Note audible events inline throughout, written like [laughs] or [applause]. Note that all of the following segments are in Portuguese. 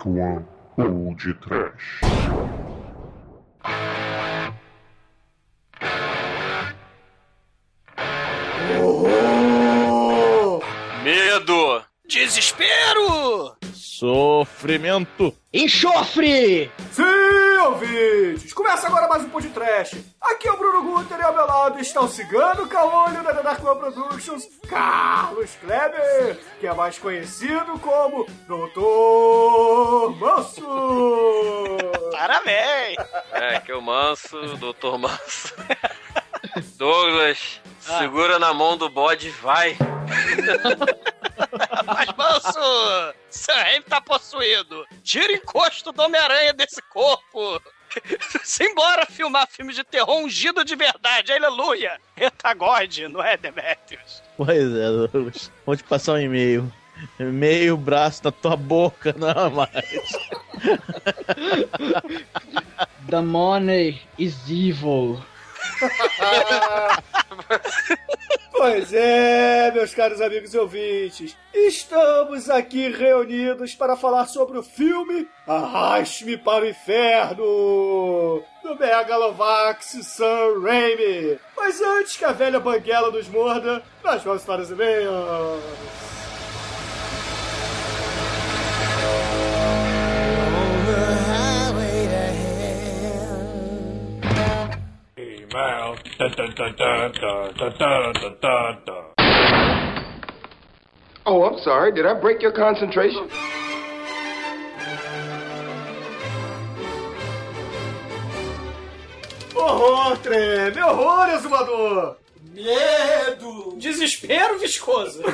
Dark One ou de Trash. Sofrimento. Enxofre! Sim, ouvintes! Começa agora mais um podcast. Aqui é o Bruno Guter e ao meu lado está o cigano caolho da Dark One Productions, Carlos Kleber, que é mais conhecido como Doutor Manso. [laughs] Parabéns! É, que é o Manso, Dr. Manso. [laughs] Douglas, segura na mão do bode e vai. [laughs] Mas, Manso, Sam Raimi tá possuído. Tira o encosto do Homem-Aranha desse corpo. Simbora filmar filme de terror ungido de verdade, aleluia! Eita God, não é, Demetrius? Pois é, Douglas. Vou te passar um e-mail. E-mail, braço na tua boca, não mais. The money is evil. [laughs] Pois é, meus caros amigos e ouvintes, estamos aqui reunidos para falar sobre o filme Arraste-me para o Inferno, do Megalovax Sam Raimi. Mas antes que a velha banguela nos morda, nós vamos para os e-mails. Oh, I'm sorry. Did I break your concentration? Horror, treme! Horror, exumador! Medo! Desespero viscoso! [laughs]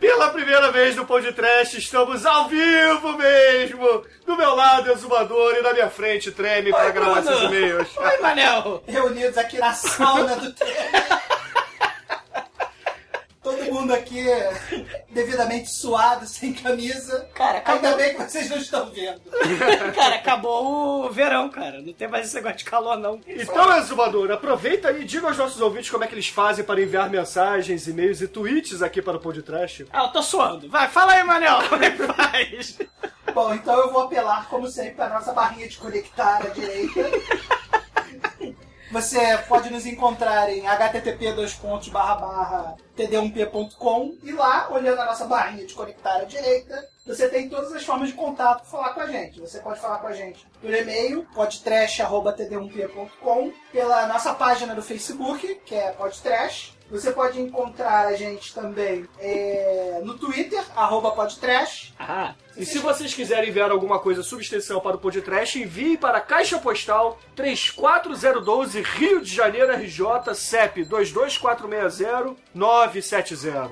Pela primeira vez no podcast, estamos ao vivo mesmo! Do meu lado, exumador, e na minha frente, treme para gravar esses e-mails. Oi, Manel! reunidos aqui na sauna do tempo. [laughs] Todo mundo aqui devidamente suado, sem camisa. Cara, Ainda acabou, bem que vocês não estão vendo. [laughs] cara, acabou o verão, cara. Não tem mais esse negócio de calor, não. Então, exumador, aproveita aí e diga aos nossos ouvintes como é que eles fazem para enviar mensagens, e-mails e tweets aqui para o podcast. Ah, eu tô suando. Vai, fala aí, Manel, como é que faz? Bom, então eu vou apelar, como sempre, para a nossa barrinha de conectar à direita. [laughs] Você pode nos encontrar em http td1p.com e lá, olhando a nossa barrinha de conectar à direita, você tem todas as formas de contato para falar com a gente. Você pode falar com a gente por e-mail, podtrash.td1p.com, pela nossa página do Facebook, que é podtrash. Você pode encontrar a gente também é, no Twitter, arroba podtrash. Ah, E se vocês quiserem enviar alguma coisa substancial para o podcast, envie para a Caixa Postal 34012 Rio de Janeiro RJ CEP 22460 970.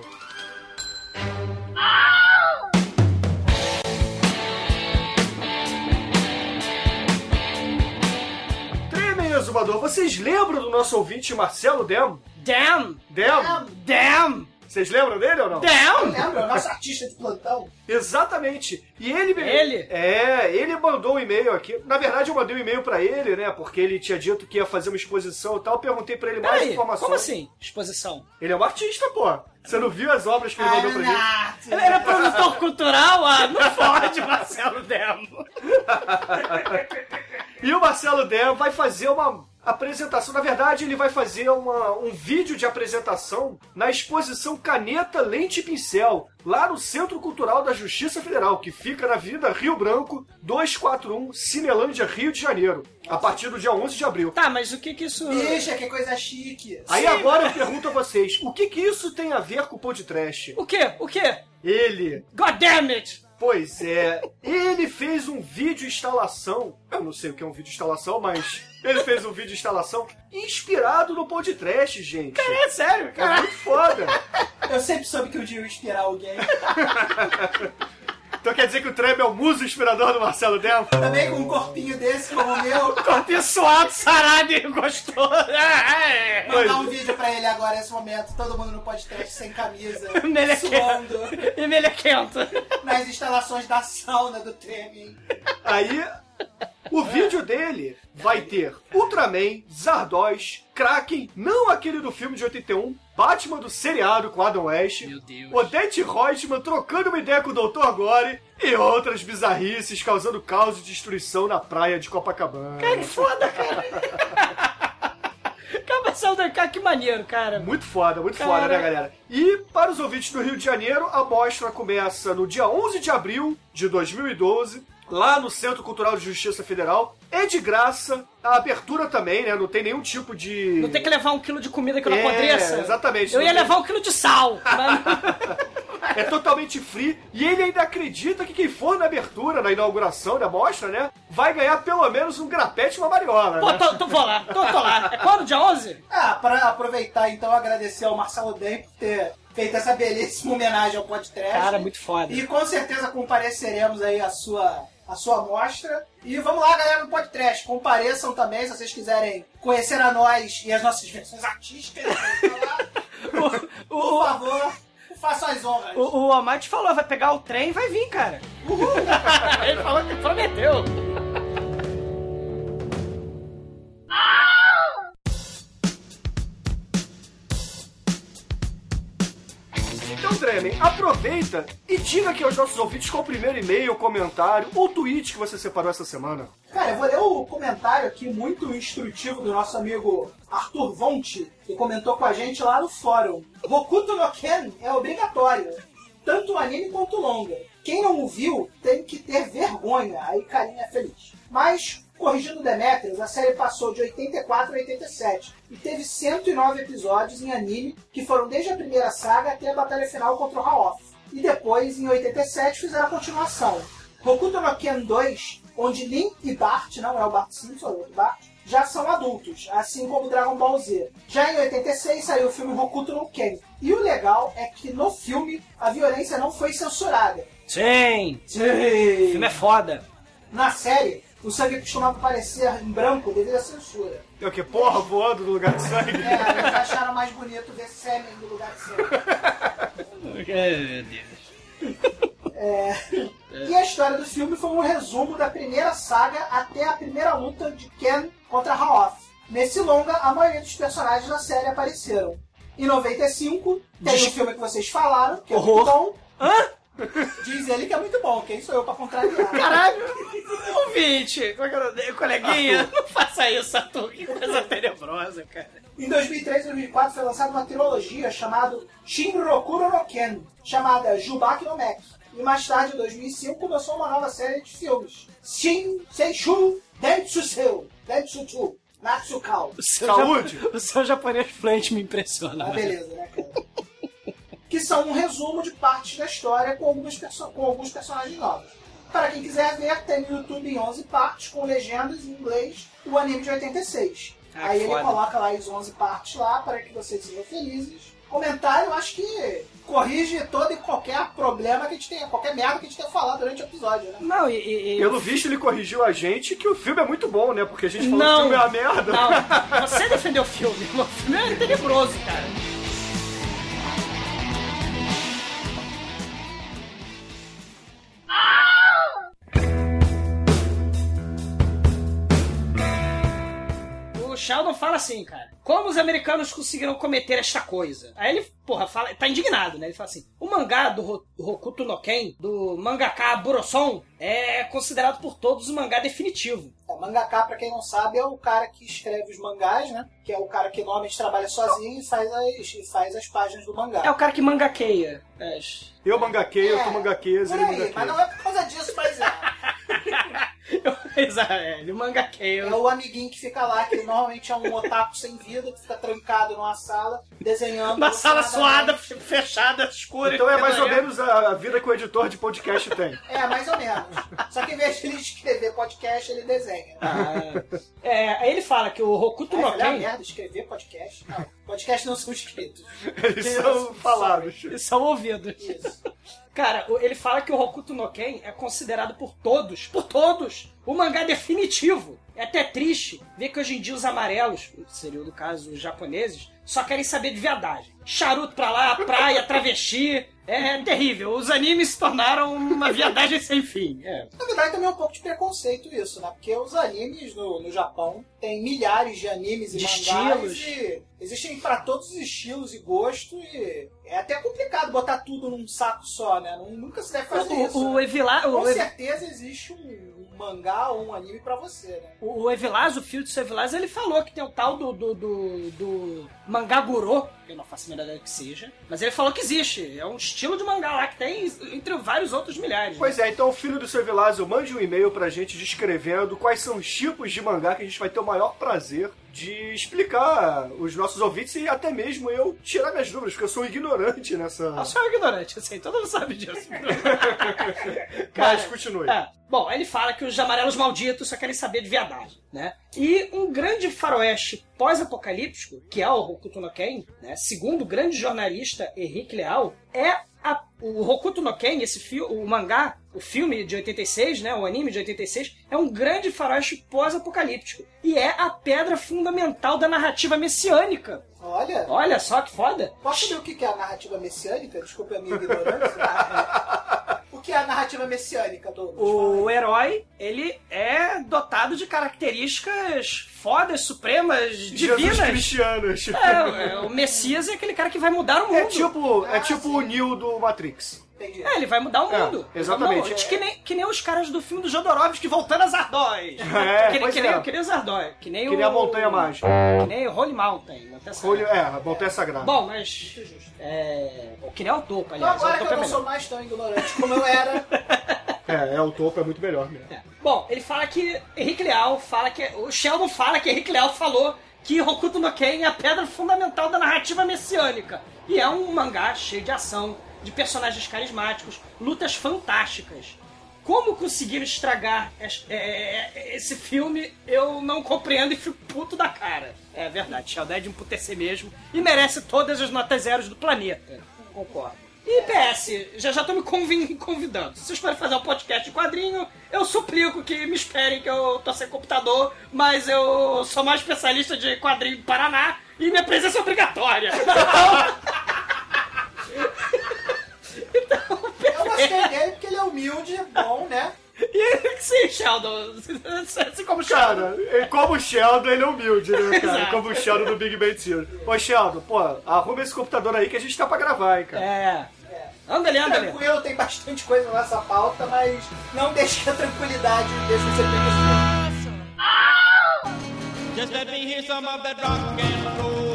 Exumador, vocês lembram do nosso ouvinte Marcelo Dem? damn! Dem? Damn! Vocês lembram dele ou não? Damn! Lembra? Nosso artista de plantão. Exatamente. E ele Ele? É, ele mandou um e-mail aqui. Na verdade, eu mandei um e-mail pra ele, né? Porque ele tinha dito que ia fazer uma exposição e tal. Eu perguntei pra ele mais Peraí, informações. como assim? Exposição? Ele é um artista, pô. Você não viu as obras que ele mandou pra gente? Ele era produtor cultural? Ah, não [laughs] pode, Marcelo Demo. E o Marcelo Dem vai fazer uma apresentação. Na verdade, ele vai fazer uma- um vídeo de apresentação na exposição Caneta, Lente e Pincel, lá no Centro Cultural da Justiça Federal, que fica na Avenida Rio Branco, 241, Cinelândia, Rio de Janeiro, a partir do dia 11 de abril. Tá, mas o que que isso... Bicha, que coisa chique. Aí Sim, agora eu pergunto a vocês, o que que isso tem a ver com o podcast? O quê? O quê? Ele, God damn it! pois é, ele fez um vídeo instalação, eu não sei o que é um vídeo instalação, mas ele fez um vídeo instalação inspirado no podcast, gente. É sério, É cara. muito foda. Eu sempre soube que eu ia inspirar alguém. Então quer dizer que o Trem é o muso inspirador do Marcelo Demo? Também com um corpinho desse como o meu. Corpinho suado, sarado e gostoso. É, é. Mandar um vídeo pra ele agora nesse momento. Todo mundo no podcast sem camisa. [laughs] Melequento. Suando. [laughs] E melequento. Nas instalações da sauna do Tremem. Aí O vídeo dele vai ter Ultraman, Zardoz, Kraken, não aquele do filme de 81, Batman do seriado com Adam West, Meu Deus. Odete Reutemann trocando uma ideia com o Dr. Gore e outras bizarrices causando caos e destruição na praia de Copacabana. Cara, que foda, cara. [laughs] Cara, Marcelo Dancar, que maneiro, cara. Muito foda, muito Cara. foda, né, galera? E para os ouvintes do Rio de Janeiro, a mostra começa no dia 11 de abril de 2012, lá no Centro Cultural de Justiça Federal. É de graça, a abertura também, né? Não tem nenhum tipo de. Não tem que levar um quilo de comida que eu não É, apodreça. exatamente. Eu ia tem- levar um quilo de sal. mas- [laughs] É totalmente free. E ele ainda acredita que quem for na abertura, na inauguração da mostra, né? Vai ganhar pelo menos um grapete e uma mariola, Pô, né? tô, tô, vou lá, tô, tô lá. É quando? Dia 11? Ah, para aproveitar então, agradecer ao Marcelo Den por ter feito essa belíssima homenagem ao podcast. Cara, muito foda. E com certeza compareceremos aí à sua, à sua amostra. E vamos lá, galera do podcast. Compareçam também, se vocês quiserem conhecer a nós e as nossas versões artísticas. [laughs] Por favor, façam as honras. O, o Amate falou, vai pegar o trem e vai vir, cara. [laughs] Ele falou que prometeu. Aproveita e diga aqui aos nossos ouvintes qual o primeiro e-mail, comentário ou tweet que você separou essa semana. Cara, eu vou ler o comentário aqui muito instrutivo do nosso amigo Arthur Vonte, que comentou com a gente lá no fórum. Hokuto no Ken é obrigatório, tanto o anime quanto o longa. Quem não o viu tem que ter vergonha, aí carinha feliz. Mas, corrigindo Demetrius, a série passou de 84 a 87 e teve 109 episódios em anime, que foram desde a primeira saga até a batalha final contra o Haoff. E depois, em 87, fizeram a continuação. Hokuto no Ken 2, onde Lin e Bart, não é o Bart Simpson, é o outro Bart, já são adultos, assim como Dragon Ball Z. Já em 86 saiu o filme Hokuto no Ken. E o legal é que no filme a violência não foi censurada. Sim. O filme é foda. Na série, o sangue costumava aparecer em branco devido à censura. É o que? Porra voando no lugar de sangue? É, eles acharam mais bonito ver sêmen no lugar de sangue. Meu Deus. É, E a história do filme foi um resumo da primeira saga até a primeira luta de Ken contra Haoff. Nesse longa, a maioria dos personagens da série apareceram. Em 95, tem o filme que vocês falaram, que é Horror. muito bom. Hã? Diz ele que é muito bom, quem sou eu pra contrariar? Caralho. Ouvinte, é coleguinha, não faça isso, Arthur. Que coisa tenebrosa, cara. Em 2003 e 2004 foi lançada uma trilogia chamada Shinrokuro no Ken, chamada Jubaki no Mek. E mais tarde, em 2005, começou uma nova série de filmes. Shin Seishu Dentsuseu, Dentsutu, Natsukao. Saúde. O seu japonês fluente me impressiona. Ah, beleza, né, cara? Que são um resumo de partes da história com, algumas perso- com alguns personagens novos. Para quem quiser ver, tem no YouTube em 11 partes, com legendas em inglês, o anime de 86. Ah, Aí que ele foda. coloca lá as 11 partes lá, para que vocês sejam felizes. Comentário, eu acho que corrige todo e qualquer problema que a gente tenha, qualquer merda que a gente tenha falado durante o episódio, né? Não, e... e- e- Pelo visto, ele corrigiu a gente que o filme é muito bom, né? Porque a gente falou Não. que o filme é uma merda. Não, você defendeu o filme. [laughs] O filme é tenebroso, cara. Sheldon fala assim, cara. Como os americanos conseguiram cometer esta coisa? Aí ele, porra, fala, tá indignado, né? Ele fala assim: o mangá do Ro- Hokuto no Ken, do mangaka Buroson, é considerado por todos o mangá definitivo. O mangaka, pra quem não sabe, é o cara que escreve os mangás, né? Que é o cara que normalmente trabalha sozinho e faz as, e faz as páginas do mangá. É o cara que mangaqueia. as- Eu mangaqueio, eu tô É, mangaqueias, ele mangaqueia. mas não é por causa disso, mas é. [laughs] Exato, é, ele mangaqueia. É o amiguinho que fica lá, que normalmente é um otaku sem vida, que fica trancado numa sala, desenhando. Uma sala suada, fechada, escura. Então é mais ou menos a vida que o editor de podcast tem. É, mais ou menos. Só que em vez de ele escrever podcast, ele desenha. Ah, é, aí ele fala que o Hokuto no Ken merda, escrever podcast? Não, podcast não são escritos. Eles são falados. são ouvidos. Isso. Cara, ele fala que o Hokuto no Ken é considerado por todos, por todos, o mangá definitivo. É até triste ver que hoje em dia os amarelos, que seriam no caso os japoneses, só querem saber de viadagem. Charuto pra lá, praia, travesti. É terrível. Os animes se tornaram uma viadagem sem fim. É. Na verdade, também é um pouco de preconceito isso, né? Porque os animes no, no Japão tem milhares de animes e De mangás estilos. e existem pra todos os estilos e gosto e é até complicado botar tudo num saco só, né? Nunca se deve fazer isso. O, o, né? Evila, Com o, certeza existe um mangá ou um anime pra você, né? o Evilás, o filho do seu ele falou que tem o tal do, do, do, do Mangaguro, eu não faço a menor ideia do que seja, mas ele falou que existe. É um estilo de mangá lá que tem entre vários outros milhares. Pois é, então o filho do seu Vilásio mande um e-mail pra gente descrevendo quais são os tipos de mangá que a gente vai ter o maior prazer de explicar os nossos ouvintes e até mesmo eu tirar minhas dúvidas, porque eu sou ignorante nessa. Eu sou ignorante, assim, todo mundo sabe disso. [laughs] Mas continue. É. Bom, ele fala que os amarelos malditos só querem saber de viadagem, né? E um grande faroeste pós-apocalíptico, que é o Hokuto no Ken, né? Segundo o grande jornalista Henrique Leal, é a- o Hokuto no Ken, esse fi o mangá, o filme de 86, né? O anime de 86, é um grande faroeste pós-apocalíptico. E é a pedra fundamental da narrativa messiânica. Olha, Olha só que foda. posso saber o que que é a narrativa messiânica? Desculpa a minha ignorância. [laughs] o que é a narrativa messiânica, Douglas? O herói, ele é dotado de características fodas, supremas, Jesus divinas. cristianos. É, é, o Messias é aquele cara que vai mudar o mundo. É tipo, é Ah, tipo sim. o Neo do Matrix. Entendi. É, ele vai mudar o É, mundo. exatamente. Não, que, nem, que nem os caras do filme do Jodorowsky voltando a Zardóis. [laughs] É, que, que, é. nem, que nem o Zardóis. Que nem Que nem o... a Montanha Mágica. Que nem o Holy Mountain. Montanha Sagrada. é, a Montanha Sagrada. Bom, mas... É, que nem o Topo, Então aliás. agora o que eu é não sou mais tão ignorante como eu era, [laughs] É, é, o topo é muito melhor mesmo. É. Bom, ele fala que Henrique Leal fala que. O Sheldon fala que Henrique Leal falou que Hokuto no Ken é a pedra fundamental da narrativa messiânica. E é um mangá cheio de ação, de personagens carismáticos, lutas fantásticas. Como conseguiram estragar es- é, é, esse filme, eu não compreendo e fico puto da cara. É verdade, Sheldon é de emputecer mesmo e merece todas as notas zeros do planeta. Concordo. E PS, já já tô me convidando. Se vocês forem fazer um podcast de quadrinho, eu suplico que me esperem que eu tô sem computador, mas eu sou mais especialista de quadrinho do Paraná e minha presença é obrigatória. [laughs] eu gostei dele porque ele é humilde, bom, né? e [laughs] sim, Sheldon. Assim como Sheldon. Cara, ele- como o Sheldon, ele é humilde, né, cara? Exato. Como o Sheldon do Big Bang Theory. Ô, Sheldon, pô, arruma esse computador aí que a gente tá pra gravar, hein, cara. É. Anda ali, anda ali. Tranquilo, tem bastante coisa nessa pauta, mas não deixe a tranquilidade deixe você pegar Just let me hear some of that rock and roll.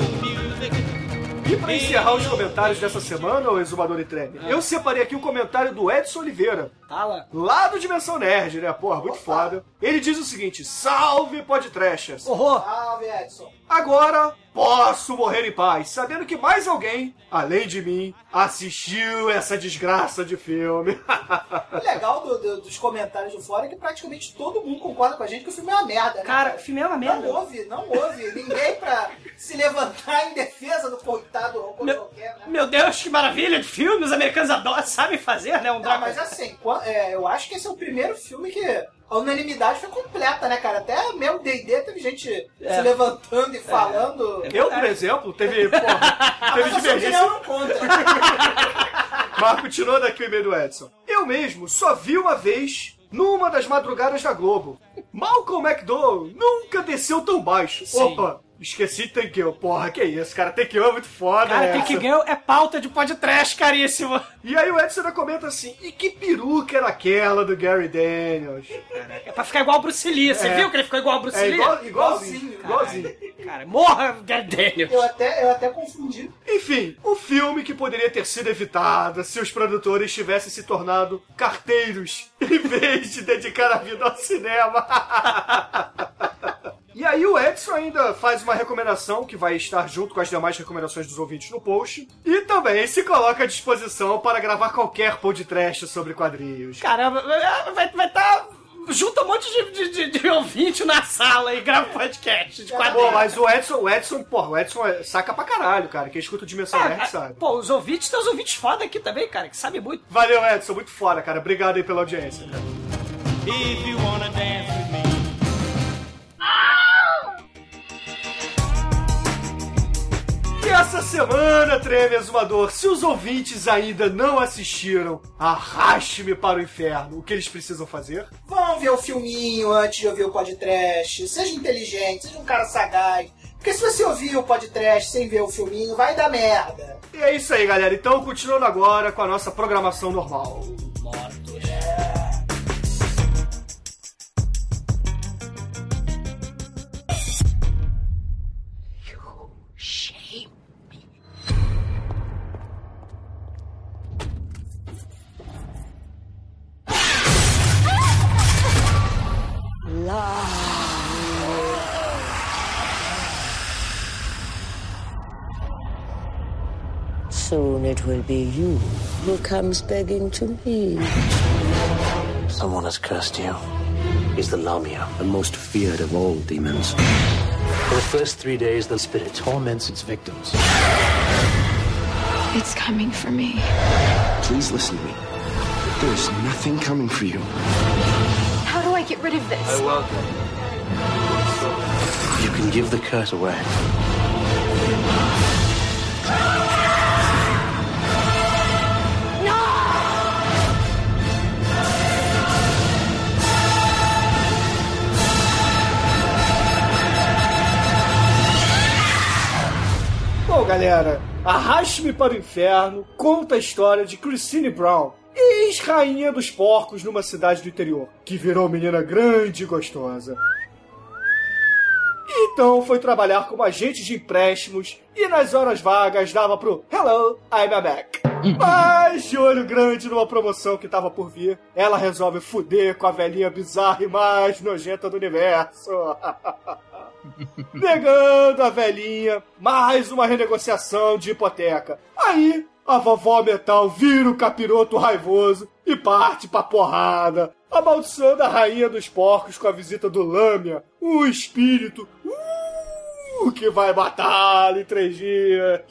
E pra encerrar os comentários dessa semana, ô Exumador e Treme, eu separei aqui o comentário do Edson Oliveira, Fala. lá do Dimensão Nerd, né? Porra, muito foda. Ele diz o seguinte: Salve Podtrashers! Horror. Salve, Edson. Agora posso morrer em paz, sabendo que mais alguém, além de mim, assistiu essa desgraça de filme. O [laughs] legal do- do- dos comentários do fora é que praticamente todo mundo concorda com a gente que o filme é uma merda, né? Cara, o filme é uma Não merda. houve, não houve ninguém pra se levantar em defesa do coitado Rocco Meu- qualquer, né? Meu Deus, que maravilha de filme. Os americanos adoram, sabem fazer, né? Um Não, drama. mas assim, é, eu acho que esse é o primeiro filme que a unanimidade foi completa, né, cara? Até mesmo D&D teve gente É. se levantando e falando. Eu, por exemplo, teve, [laughs] porra, teve divergência. não conta. [laughs] Mas continuando aqui o e-mail do Edson. Eu mesmo só vi uma vez numa das madrugadas da Globo. Malcolm McDowell nunca desceu tão baixo. Sim. Opa, esqueci Thank You. Porra, que isso, cara. Thank You é muito foda, Cara, essa. Girl é pauta de podcast, caríssimo. E aí o Edson comenta assim, e que peruca era aquela do Gary Daniels? É pra ficar igual o Bruce Lee. Você É. viu que ele ficou igual ao Bruce É Lee? igual, igualzinho, Igualzinho, igualzinho. Cara, morra, Gary Daniels. Eu até, eu até confundi. Enfim, o filme que poderia ter sido evitado se os produtores tivessem se tornado carteiros [laughs] em vez de dedicar a vida ao cinema. [laughs] E aí o Edson ainda faz uma recomendação que vai estar junto com as demais recomendações dos ouvintes no post. E também se coloca à disposição para gravar qualquer podcast sobre quadrinhos. Caramba, vai estar vai tá junto um monte de, de, de, de ouvinte na sala e grava podcast de Pô, quadrinhos. mas o Edson, o Edson, porra, o Edson é- saca pra caralho, cara. Quem escuta o Dimensão Ah, Nerd ah, sabe. Pô, os ouvintes, tem os ouvintes foda aqui também, cara, que sabem muito. Valeu, Edson, muito foda, cara. Obrigado aí pela audiência, cara. if you wanna dance with me. E essa semana, Treme Exumador, se os ouvintes ainda não assistiram Arraste-me para o Inferno, o que eles precisam fazer? Vão ver o filminho antes de ouvir o podcast. Seja inteligente, seja um cara sagaz. Porque se você ouvir o podcast sem ver o filminho, vai dar merda. E é isso aí, galera. Então, continuando agora com a nossa programação normal. It will be you who comes begging to me. Someone has cursed you. He's the Lamia, the most feared of all demons. For the first three days, the spirit torments its victims. It's coming for me. Please listen to me. There's nothing coming for you. How do I get rid of this? I welcome. You can give the curse away. Galera, Arraste-me para o Inferno conta a história de Christine Brown, ex-rainha dos porcos numa cidade do interior, que virou menina grande e gostosa. Então foi trabalhar como agente de empréstimos e nas horas vagas dava pro Hello, I'm a Mac. Mas de olho grande numa promoção que tava por vir, ela resolve fuder com a velhinha bizarra e mais nojenta do universo. [laughs] Negando a velhinha, mais uma renegociação de hipoteca. Aí, a vovó metal vira o capiroto raivoso e parte pra porrada, amaldiçoando a rainha dos porcos com a visita do Lâmia, o espírito uh, que vai matá-lo em três dias.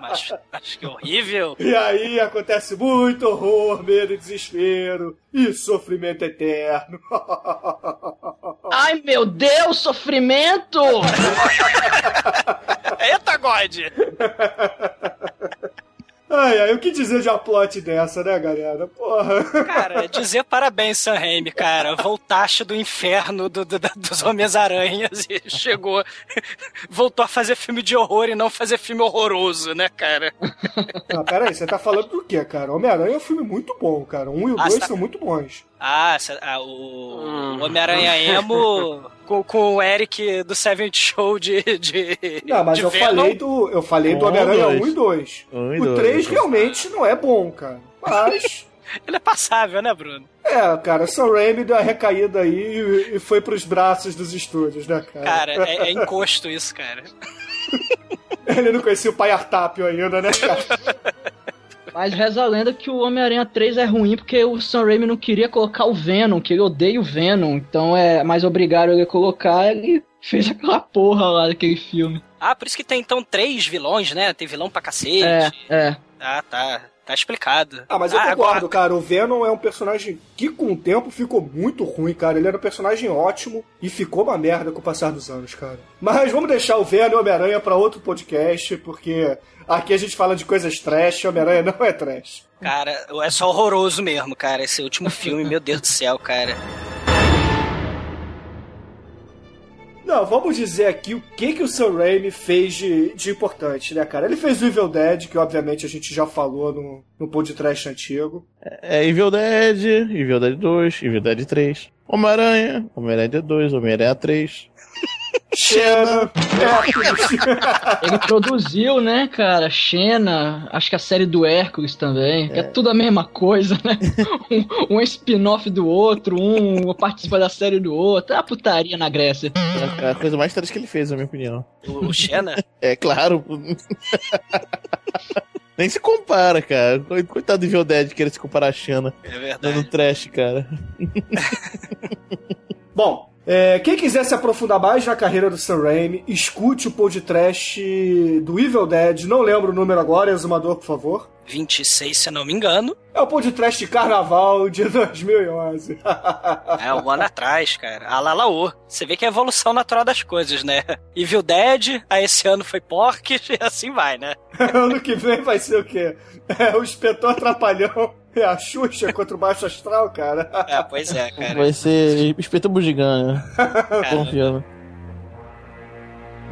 Mas, mas que horrível. [laughs] E aí acontece muito horror, medo e desespero e sofrimento eterno. [laughs] Ai meu Deus, sofrimento! [laughs] Eita, God! Ai, ai, o que dizer de uma plot dessa, né, galera? Porra. Cara, dizer parabéns, Sam Raimi, cara. Voltaste do inferno do, do- dos Homens-Aranhas e chegou. Voltou a fazer filme de horror e não fazer filme horroroso, né, cara? Não, peraí, você tá falando do quê, cara? Homem-Aranha é um filme muito bom, cara. Um e o Ah, dois tá- são muito bons. Ah, ah, o o Homem-Aranha [laughs] Emo com, com o Eric do Seventh Show de. de Não, mas de eu Venom. falei do, eu falei do Um, Homem-Aranha dois. 1 e 2. Um e o dois. 3 realmente não é bom, cara. Mas, [laughs] Ele é passável, né, Bruno? é, cara, Sam Raimi deu a recaída aí e, e foi pros braços dos estúdios, né, cara? Cara, é, é [laughs] encosto isso, cara. Ele não conhecia o Pai Artápio ainda, né, cara? Mas reza a lenda que o Homem-Aranha 3 é ruim porque o Sam Raimi não queria colocar o Venom, que ele odeia o Venom. Então é mais obrigado ele a colocar, ele fez aquela porra lá daquele filme. Ah, por isso que tem então três vilões, né? Tem vilão pra cacete. É, é. Ah, tá. Tá explicado. Ah, mas eu Ah, concordo, agora- cara. O Venom é um personagem que, com o tempo, ficou muito ruim, cara. Ele era um personagem ótimo e ficou uma merda com o passar dos anos, cara. Mas vamos deixar o Venom e o Homem-Aranha pra outro podcast, porque aqui a gente fala de coisas trash Homem-Aranha não é trash. Cara, é só horroroso mesmo, cara. Esse último filme, meu Deus do céu, cara. Não, vamos dizer aqui o que, que o Sam Raimi fez de, de importante, né, cara? Ele fez o Evil Dead, que obviamente a gente já falou no, no podcast antigo. É Evil Dead, Evil Dead 2, Evil Dead 3. Homem-Aranha, Homem-Aranha 2, Homem-Aranha 3. Xena. [laughs] Ele produziu, né, cara, Xena, acho que a série do Hércules também, que é tudo a mesma coisa, né? [laughs] Um, um spin-off do outro, um participa da série do outro, é uma putaria na Grécia. É a coisa mais trash que ele fez, na minha opinião. O, Xena? [laughs] É claro. Nem se compara, cara. Coitado do Evil Dead querer se comparar a Xana. É verdade. Dando trash, cara. Bom, É, quem quiser se aprofundar mais na carreira do Sam Raimi, escute o podcast do Evil Dead. Não lembro o número agora, exumador, por favor. 26, se não me engano. É o podcast de carnaval de 2011. É, um ano atrás, cara. A Lalaô. Você vê que é a evolução natural das coisas, né? Evil Dead, aí esse ano foi Pork, [laughs] e assim vai, né? [laughs] ano que vem vai ser o quê? É o Inspetor Trapalhão. É a Xuxa contra o Baixo Astral, cara. É, pois é, cara. Vai ser Espeta Bugiganga. Confiando.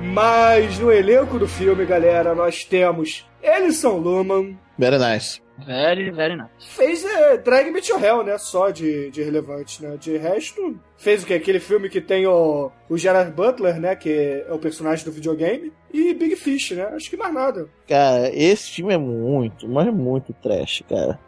Mas no elenco do filme, galera, nós temos Ellison Luman. Very nice. Very, very nice. Fez é, Drag Me to Hell, né? Só de, de relevante, né? De resto, fez o que? Aquele filme que tem o, o Gerard Butler, né? Que é o personagem do videogame. E Big Fish, né? Acho que mais nada. Cara, esse filme é muito, mas muito trash, cara.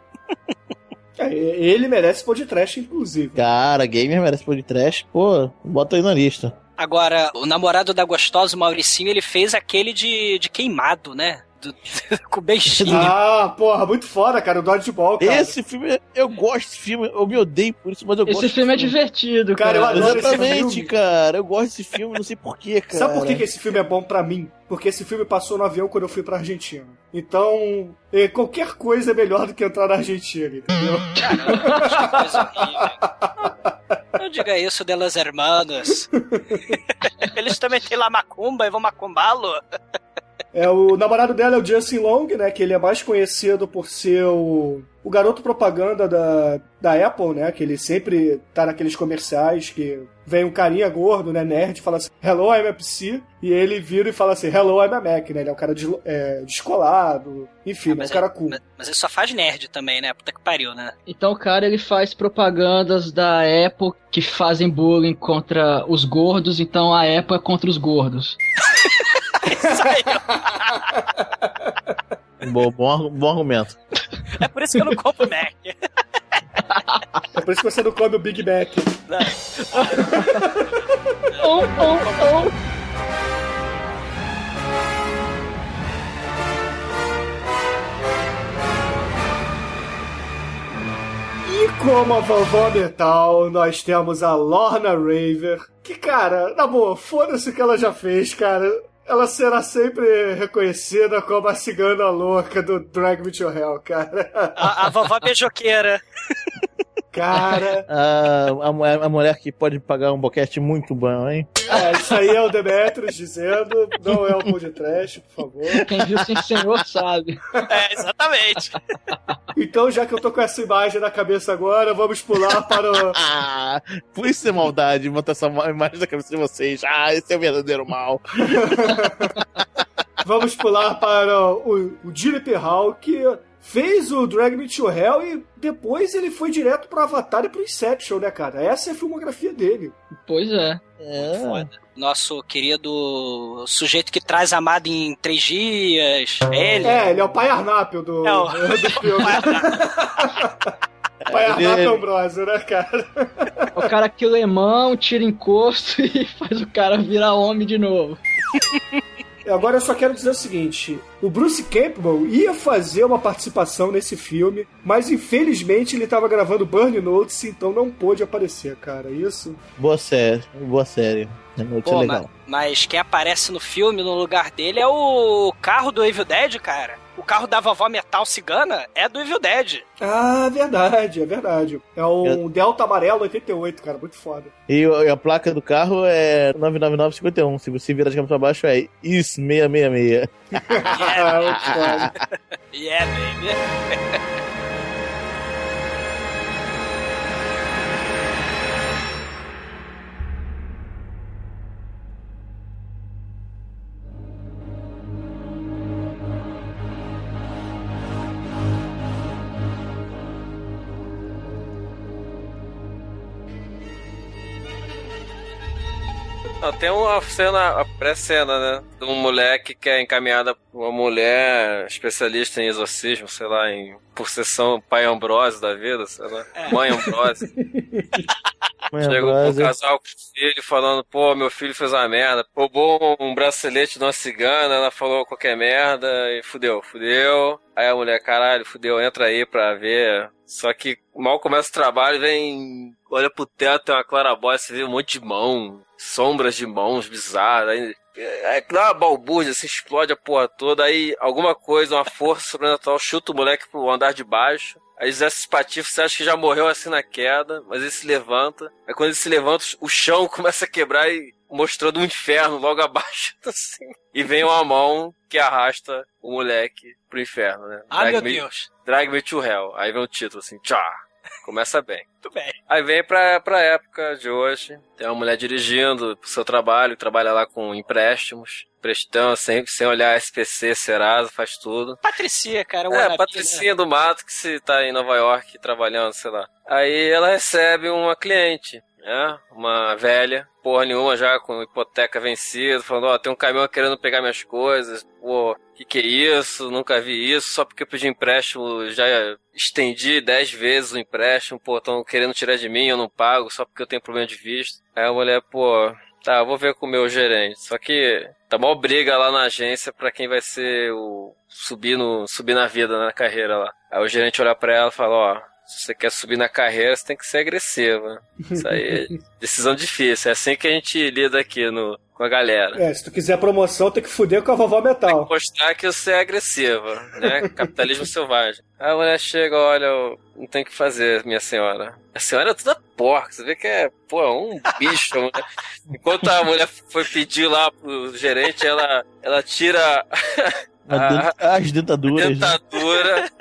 É, ele merece pôr de trash, inclusive. Cara, gamer merece pôr de trash, pô, bota aí na lista. Agora, o namorado da gostosa, o Mauricinho, ele fez aquele de, de queimado, né? Do, [laughs] com o beijinho. Ah, porra, muito foda, cara. O Dodgeball, cara. Esse filme, eu gosto desse filme, eu me odeio por isso, mas eu Esse gosto. filme é divertido, cara. Cara, eu adoro esse Exatamente, filme. cara. Eu gosto desse filme, não sei porquê, cara. [laughs] Sabe por que, que esse filme é bom pra mim? Porque esse filme passou no avião quando eu fui pra Argentina. Então, eh, qualquer coisa é melhor do que entrar na Argentina, entendeu? [laughs] Não diga isso de los hermanos. Eles também têm lá macumba e vão macumbá-lo. É, o namorado dela é o Justin Long, né? Que ele é mais conhecido por ser o, o garoto propaganda da, da Apple, né? Que ele sempre tá naqueles comerciais que vem um carinha gordo, né? Nerd, fala assim, Hello, I'm a PC. E ele vira e fala assim, Hello, I'm a Mac, né? Ele é um cara des- é, descolado, enfim, é um cara cool. Mas ele só faz nerd também, né? Puta que pariu, né? Então o cara ele faz propagandas da Apple que fazem bullying contra os gordos, então a Apple é contra os gordos. [laughs] Bom, bom, bom argumento. É por isso que eu não compro Mac. É por isso que você não come o Big Mac. Oh, oh, oh. E como a vovó metal, nós temos a Lorna Raver, que, cara, na boa, foda-se o que ela já fez, cara. Ela será sempre reconhecida como a cigana louca do Drag Me to Hell, cara. A, a vovó beijoqueira. [laughs] Cara, [laughs] Ah, a, mulher, a mulher que pode pagar um boquete muito bom, hein? é, isso aí é o Demetrius dizendo, não é o Pão de Trash, por favor. Quem viu sem senhor sabe. É, exatamente. Então, já que eu tô com essa imagem na cabeça agora, vamos pular para o... [laughs] Ah, por isso é maldade botar essa ma- imagem na cabeça de vocês. Ah, esse é o verdadeiro mal. Vamos pular para o, o Dilip Hall, que fez o Drag Me to Hell e depois ele foi direto pro Avatar e pro Inception, né, cara? Essa é a filmografia dele. Pois é. É. Nosso querido sujeito que traz amado em três dias. Ele. É, ele é o pai Arnápio do, É o- [laughs] do filme. pai Arnápio [laughs] Ambrosio, né, cara? O cara que lemão, tira encosto [laughs] e faz o cara virar homem de novo. Agora eu só quero dizer o seguinte: o Bruce Campbell ia fazer uma participação nesse filme, mas infelizmente ele tava gravando Burn Notes, então não pôde aparecer, cara. Isso. Boa série, boa série. É muito Pô, legal. ma- mas quem aparece no filme, no lugar dele, é o carro do Evil Dead, cara. O carro da vovó metal cigana é do Evil Dead. Ah, verdade, é verdade. É um Delta Amarelo 88, cara, muito foda. E e a placa do carro é 99951. Se você virar de cabeça pra baixo, é IS 666. [laughs] Ah, muito foda. [laughs] Yeah, baby. [laughs] tem uma cena, a pré-cena, né? De um moleque que é encaminhada por uma mulher especialista em exorcismo, sei lá, em possessão pai Ambrose da vida, sei lá. Mãe Ambrose. [laughs] Chegou um casal com o filho falando, pô, meu filho fez uma merda. Roubou um bracelete de uma cigana, ela falou qualquer merda e fudeu, fudeu. Aí a mulher, caralho, fudeu, entra aí pra ver Só que mal começa o trabalho, vem. Olha pro teto, tem uma clarabóia, você vê um monte de mão, sombras de mãos bizarras. Aí, é, dá uma balbúrdia, se explode a porra toda. Aí alguma coisa, uma força sobrenatural chuta o moleque pro andar de baixo. Aí José Spatifo, você acha que já morreu assim na queda, mas ele se levanta. Aí quando ele se levanta, o chão [laughs] começa a quebrar e mostrando um inferno logo abaixo, [laughs] assim. E vem uma mão que arrasta o moleque pro inferno, né? Ah, Drag meu me, Deus. Drag me to hell. Aí vem o título assim, tchá. Começa bem. [laughs] Muito bem. Aí vem pra, pra época de hoje. Tem uma mulher dirigindo pro seu trabalho, trabalha lá com empréstimos, prestando, sem, sem olhar SPC, Serasa, faz tudo. Patricia, cara. o É, wannabe, Patricinha né? do Mato, que se tá em Nova York trabalhando, sei lá. Aí ela recebe uma cliente, né? Uma velha, porra nenhuma já, com hipoteca vencida, falando, ó, tem um caminhão querendo pegar minhas coisas, pô, que que é isso? Nunca vi isso, só porque eu pedi empréstimo, já estendi dez vezes o empréstimo, pô, estão querendo tirar de mim, eu não pago, só porque eu tenho problema de visto. Aí a mulher, pô, tá, eu vou ver com o meu gerente. Só que tá mó briga lá na agência pra quem vai ser o subir no subir na vida, na carreira lá. Aí o gerente olha pra ela e fala, ó, se você quer subir na carreira, você tem que ser agressiva. Isso aí é [laughs] decisão difícil. É assim que a gente lida aqui no, com a galera. É, se tu quiser promoção, tem que fuder com a vovó metal. Mostrar que você é agressiva, né? [laughs] Capitalismo selvagem. Aí a mulher chega, olha, eu não tem o que fazer, minha senhora. A senhora é toda porca, você vê que é, pô, um bicho. a. Enquanto a mulher foi pedir lá pro gerente, ela, ela tira A dent- As dentaduras. né? dentadura,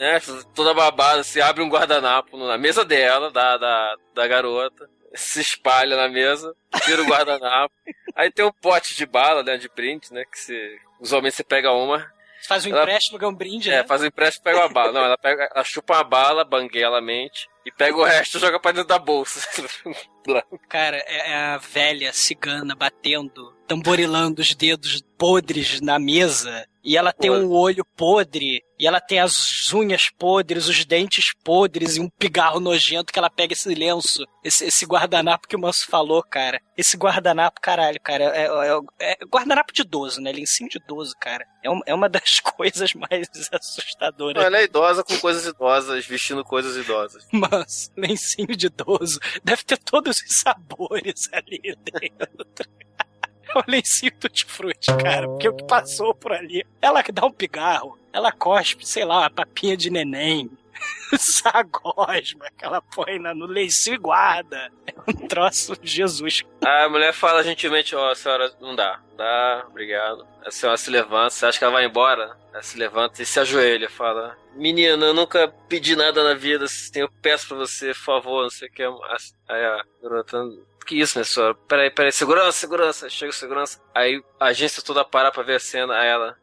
né? Toda babada, se abre um guardanapo na mesa dela, da, da, da garota, se espalha na mesa, tira o guardanapo. [laughs] Aí tem um pote de bala, né? De print, né? Que se, usualmente você pega uma. Você faz um Ela- empréstimo, ganha um brinde, É, né? faz um empréstimo e pega uma bala. Não, ela, pega, ela chupa uma bala, banguelamente, e pega o resto e joga pra dentro da bolsa. [laughs] Cara, é é a velha cigana batendo, tamborilando os dedos podres na mesa. E ela tem um olho podre, e ela tem as unhas podres, os dentes podres e um pigarro nojento que ela pega esse lenço, esse, esse guardanapo que o Manso falou, cara. Esse guardanapo, caralho, cara, é, é- é guardanapo de idoso, né? Lencinho de idoso, cara. É, um- é uma das [laughs] coisas mais assustadoras. Ela é idosa com coisas idosas, vestindo coisas idosas. [laughs] Mas, lencinho de idoso. Deve ter todos os sabores ali dentro. [laughs] O lencinho tutti-frutti, cara. Porque o que passou por ali. Ela dá um pigarro, ela cospe, sei lá, uma papinha de neném. Sagosma que ela põe no lencinho e guarda. É um troço de Jesus. A mulher fala gentilmente, ó, senhora, não dá. Dá, obrigado. A senhora se levanta, você acha que ela vai embora? Ela se levanta e se ajoelha, fala, menina, eu nunca pedi nada na vida, eu peço pra você, por favor, não sei o que. Aí a garota, que isso, minha senhora? Peraí, peraí, segurança, segurança. Chega o segurança. Aí a agência toda para pra ver a cena. Aí ela,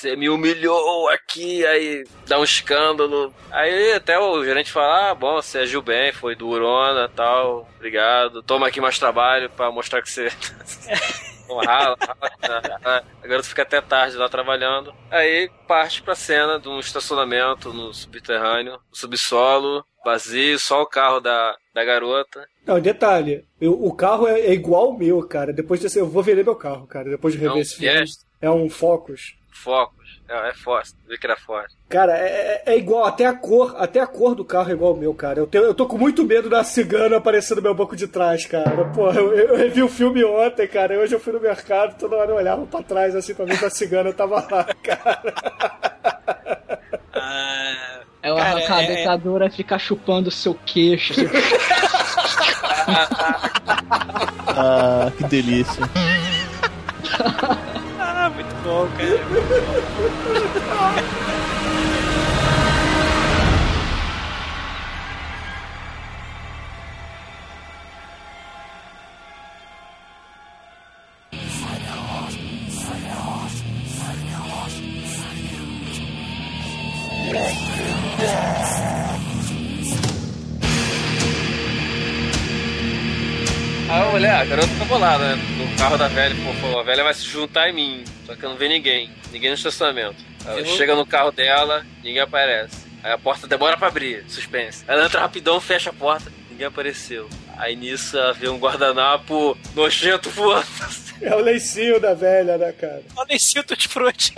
você me humilhou aqui. Aí dá um escândalo. Aí até o gerente fala: Ah, bom, você agiu bem, foi durona tal. Obrigado. Toma aqui mais trabalho pra mostrar que você. [laughs] Rala, rala. A garota fica até tarde lá trabalhando. Aí parte pra cena de um estacionamento no subterrâneo, no subsolo, vazio, só o carro da, da garota. Não, detalhe, eu- o carro é, é igual ao meu, cara. Depois desse, eu vou vender meu carro, cara, depois de rever É um esse filme. Fiesta. É um Focus. Focus. É, é forte. Vê que era forte. Cara, é, é- é igual, até a cor, até a cor do carro é igual ao meu, cara. Eu, tenho, eu tô com muito medo da cigana aparecer no meu banco de trás, cara. Porra, eu, eu revi o filme ontem, cara. Hoje eu fui no mercado, toda hora eu olhava pra trás assim pra ver se a cigana tava lá, [laughs] cara. Ela Cara, arrancar a é- dentadura e ficar chupando o seu queixo. seu- [laughs] Ah, que delícia. [laughs] Ah, muito bom, cara. Aí a mulher, a garota fica bolada, né? Carro da velha, pô, falou, a velha vai se juntar em mim. Só que eu não vi ninguém. Ninguém no estacionamento. Ela Eu- chega no carro dela, ninguém aparece. Aí a porta demora pra abrir, suspense. Ela entra rapidão, fecha a porta, ninguém apareceu. Aí nisso ela vê um guardanapo nojento voando. [laughs] É o lencinho da velha, né, cara? O lencinho tutti-frutti.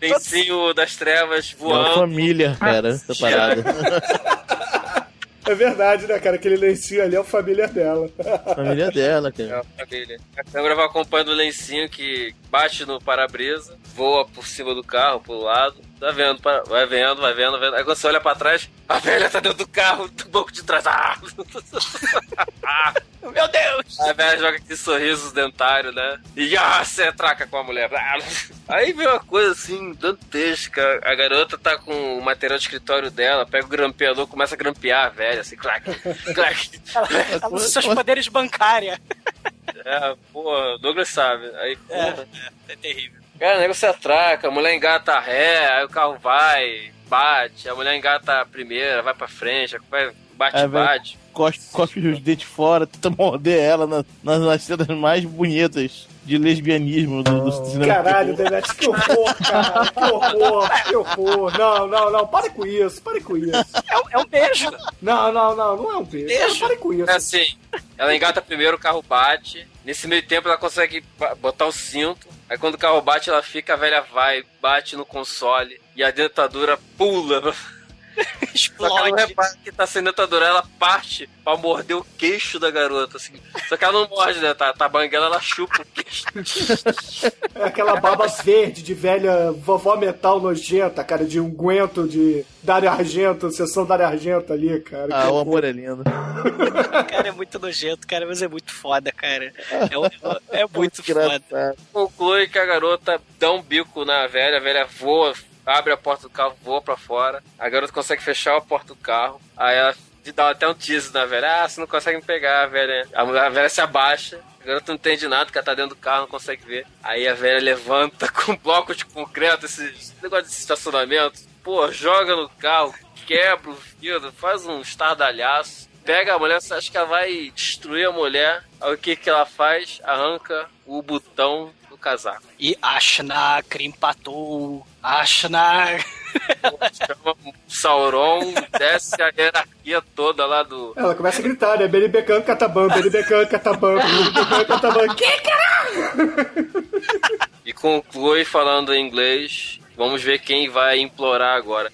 lencinho das trevas É uma voando. família, cara, essa parada. [laughs] É verdade, né, cara? Aquele lencinho ali é a família dela. família dela, É cara. a família. A câmera vai acompanhando o lencinho que bate no para-brisa, voa por cima do carro, pro lado. Tá vendo, vai vendo, vai vendo, vendo. Aí quando você olha pra trás, a velha tá dentro do carro, do banco de trás. Ah! [laughs] Meu Deus! A velha joga aquele sorriso dentário, né? E ah, você traca com a mulher. Ah! Aí vem uma coisa assim, dantesca. A garota tá com o material de escritório dela, pega o grampeador, começa a grampear a velha, assim, clac, clac. Ela usa seus poderes bancária. É, porra, Douglas sabe. Aí, É, porra. é, é terrível. Cara, o negócio se atraca, a mulher engata a ré, aí o carro vai, bate, a mulher engata a primeira, vai pra frente, vai, bate, É, bate. Cospe, cospe os dentes fora, tenta morder ela na- nas, nas cenas mais bonitas de lesbianismo do, do cinema. Caralho. Demet, que horror, cara. Que horror, que horror. Não, não, não. Pare com isso, pare com isso. É, um beijo. Não, não, não. Não é um beijo. Beijo. Pare com isso. É assim, ela engata primeiro, o carro bate, nesse meio tempo ela consegue botar o cinto, aí quando o carro bate ela fica, a velha vai, bate no console, e a dentadura pula. [laughs] [laughs] Só que que tá sem dentadura, ela parte pra morder o queixo da garota, assim. Só que ela não morde, né? Tá, tá banguela, ela chupa o queixo. É aquela baba verde de velha vovó metal nojenta, cara, de unguento de Dario Argento, sessão Dario Argento ali, cara. Ah, Que o amor é lindo. [laughs] Cara, é muito nojento, cara, mas é muito foda, cara. É, é muito foda. Conclui que a garota dá um bico na velha, a velha voa, abre a porta do carro, voa pra fora. A garota consegue fechar a porta do carro. Aí ela dá até um teaser na velha. Ah, você não consegue me pegar, a velha. A, a velha se abaixa. A garota não entende nada, porque ela tá dentro do carro, não consegue ver. Aí a velha levanta [laughs] com um bloco de concreto, esse esse negócio de estacionamento. Pô, joga no carro, quebra o vidro, faz um estardalhaço. Pega a mulher, você acha que ela vai destruir a mulher. Aí o que que ela faz? Arranca o botão casaco. E Ashnak empatou. Ashnak. Chama Sauron, desce a hierarquia toda lá do. Ela começa a gritar, né? Beribecan Catabam, Beribecan Catabam, Beribecan Catabam. Que caralho? E conclui falando em inglês. Vamos ver quem vai implorar agora.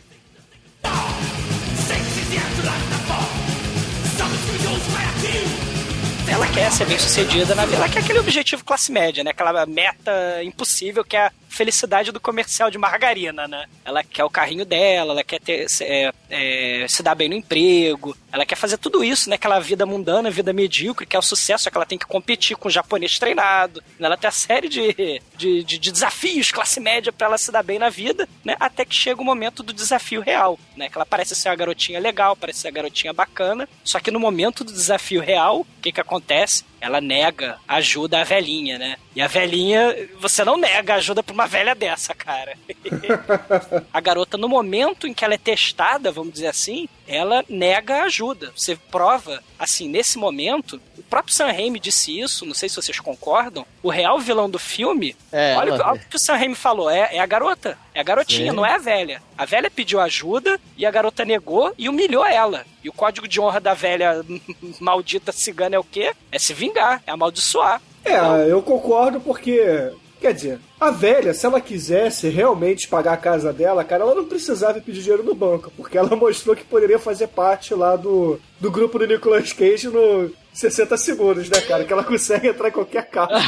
Ela quer ser bem sucedida na vida. Ela quer aquele objetivo classe média, né? Aquela meta impossível que é felicidade do comercial de margarina, né? Ela quer o carrinho dela, ela quer ter, se- é, é, se dar bem no emprego, ela quer fazer tudo isso, né? Aquela vida mundana, vida medíocre, que é o sucesso, é que ela tem que competir com o japonês treinado. né? Ela tem a série de, de, de- de desafios classe média pra ela se dar bem na vida, né? Até que chega o momento do desafio real, né? Que ela parece ser uma garotinha legal, parece ser uma garotinha bacana, só que no momento do desafio real, o que que acontece? Ela nega ajuda à velhinha, né? E a velhinha, você não nega ajuda pra uma velha dessa, cara. [laughs] a garota, no momento em que ela é testada, vamos dizer assim, ela nega ajuda. Você prova, assim, nesse momento, o próprio Sam Raimi disse isso, não sei se vocês concordam, o real vilão do filme, É, olha, o que- ela- olha o que o Sam Raimi falou, é, é a garota, é a garotinha, Sim. não é a velha. A velha pediu ajuda e a garota negou e humilhou ela. E o código de honra da velha [laughs] maldita cigana é o quê? É se vingar, é amaldiçoar. É, eu concordo porque. Quer dizer, a velha, se ela quisesse realmente pagar a casa dela, cara, ela não precisava pedir dinheiro no banco, porque ela mostrou que poderia fazer parte lá do, do grupo do Nicolas Cage no 60 segundos, né, cara? Que ela [laughs] consegue entrar em qualquer carro [laughs]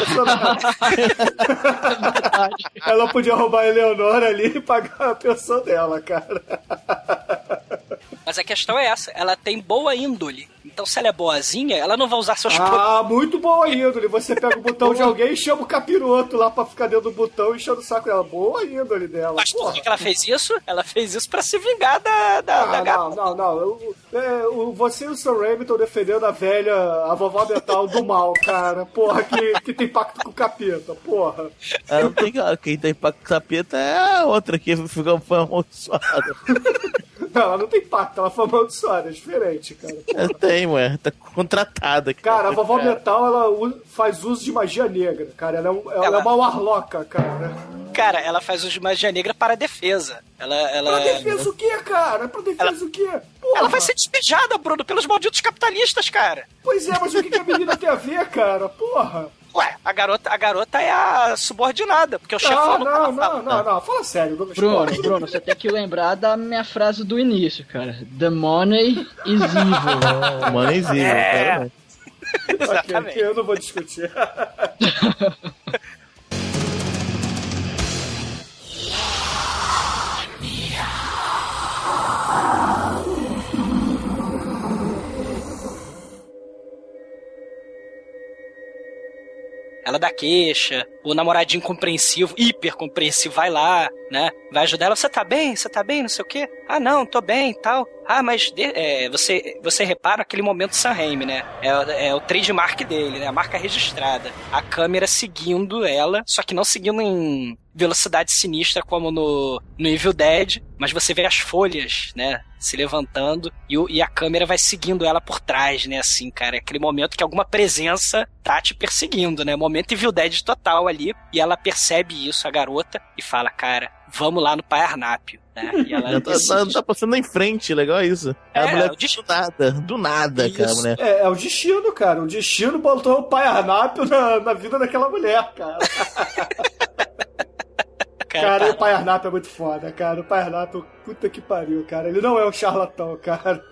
ela podia roubar a Eleonora ali e pagar a pensão dela, cara. Mas a questão é essa, ela tem boa índole. Então se ela é boazinha, ela não vai usar seus Ah, muito boa índole. Você pega o botão de alguém e chama o capiroto lá pra ficar dentro do botão e enchendo o saco dela. Boa índole dela. Mas por porra. que ela fez isso? Ela fez isso pra se vingar da, da, da Ah, gata. não, não, não. Eu- é, o- você e o Sam Raimi estão defendendo a velha, a vovó metal do mal, cara. Porra, que, que tem pacto com o capeta, porra. Ela não tem, quem tem pra capeta é a outra que fica foi amaldiçoada. Não, ela não tem pacto, ela foi amaldiçoada, é diferente, cara. Ela tem, ué, tá contratada. Cara, a vovó metal, ela faz uso de magia negra, cara. Ela é, um- ela é uma warlock, cara. Cara, ela faz uso de magia negra para a defesa. Ela, ela, Pra defesa o quê, cara? Pra defesa o quê? Porra. ela vai ser despejada, Bruno, pelos malditos capitalistas, cara. Pois é, mas o que, que a menina tem a ver, cara? Porra. Ué, a garota, a garota é a subordinada, porque o Não, chefão não, fala, não, fala. não, não, fala sério, Douglas Bruno. Bruno, você tem que lembrar da minha frase do início, cara. The money is evil. [laughs] Money is evil, É. cara. [laughs] Exatamente. Ok, eu não vou discutir. [laughs] Ela dá queixa, o namoradinho compreensivo, hiper compreensivo, vai lá, né? Vai ajudar ela. Você tá bem? Você tá bem? Não sei o quê. Ah, não, tô bem e tal. Ah, mas de- é, você, você repara aquele momento Sam Raimi, né? É, é o trademark dele, né? A marca registrada. A câmera seguindo ela, só que não seguindo em velocidade sinistra como no, no Evil Dead, mas você vê as folhas, né? Se levantando e, e a câmera vai seguindo ela por trás, né? Assim, cara. É aquele momento que alguma presença tá te perseguindo, né? Momento Evil Dead total ali. E ela percebe isso, a garota, e fala, cara, vamos lá no Pai Arnápio, né? E ela Já tá, tá, tá passando em frente, legal isso. É, a É, mulher o destino. do nada, do nada, cara, a Isso. mulher. É, é o destino, cara. O destino botou o pai Arnápio na, na vida daquela mulher, cara. [laughs] Cara, o pai Arnápio é muito foda, cara. O pai Arnápio, puta que pariu, cara. Ele não é um charlatão, cara.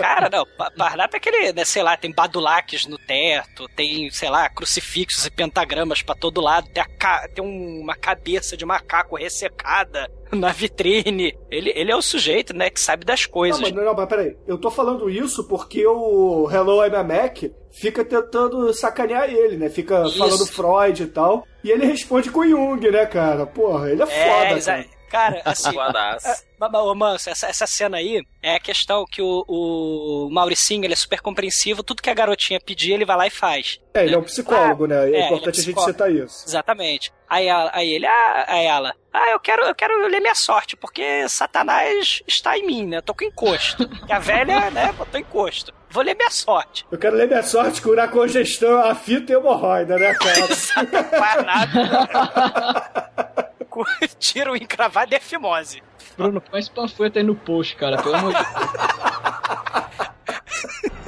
Cara, não, Pa- Parnap é aquele, né, sei lá, tem badulaques no teto, tem, sei lá, crucifixos e pentagramas pra todo lado, tem, a tem um- uma cabeça de macaco ressecada [laughs] na vitrine. Ele, ele é o sujeito, né, que sabe das coisas. Não, mas, não, mas peraí. Eu tô falando isso porque o Hello, I'm a Mac fica tentando sacanear ele, né? Fica Isso. falando Freud e tal. E ele responde com Jung, né, cara? Porra, ele é, foda, exa- cara. Cara, [laughs] assim. É, Manso, essa, essa cena aí é a questão que o, o Mauricinho ele é super compreensivo, tudo que a garotinha pedir, ele vai lá e faz. É, ele é um psicólogo, né? É, ele é importante a gente citar isso. Exatamente. Aí, ela- aí ele, ah, aí ela, ah, eu quero, eu quero ler minha sorte, porque Satanás está em mim, né? Eu tô com encosto. [laughs] E a velha, né, botou encosto. Vou ler minha sorte. Eu quero ler minha sorte, curar congestão, a fita e hemorroida, né, cara? [laughs] Faz nada. Com [laughs] Tiro encravado e fimose. Bruno, põe esse panfleto aí no post, cara, pelo amor de Deus. [laughs]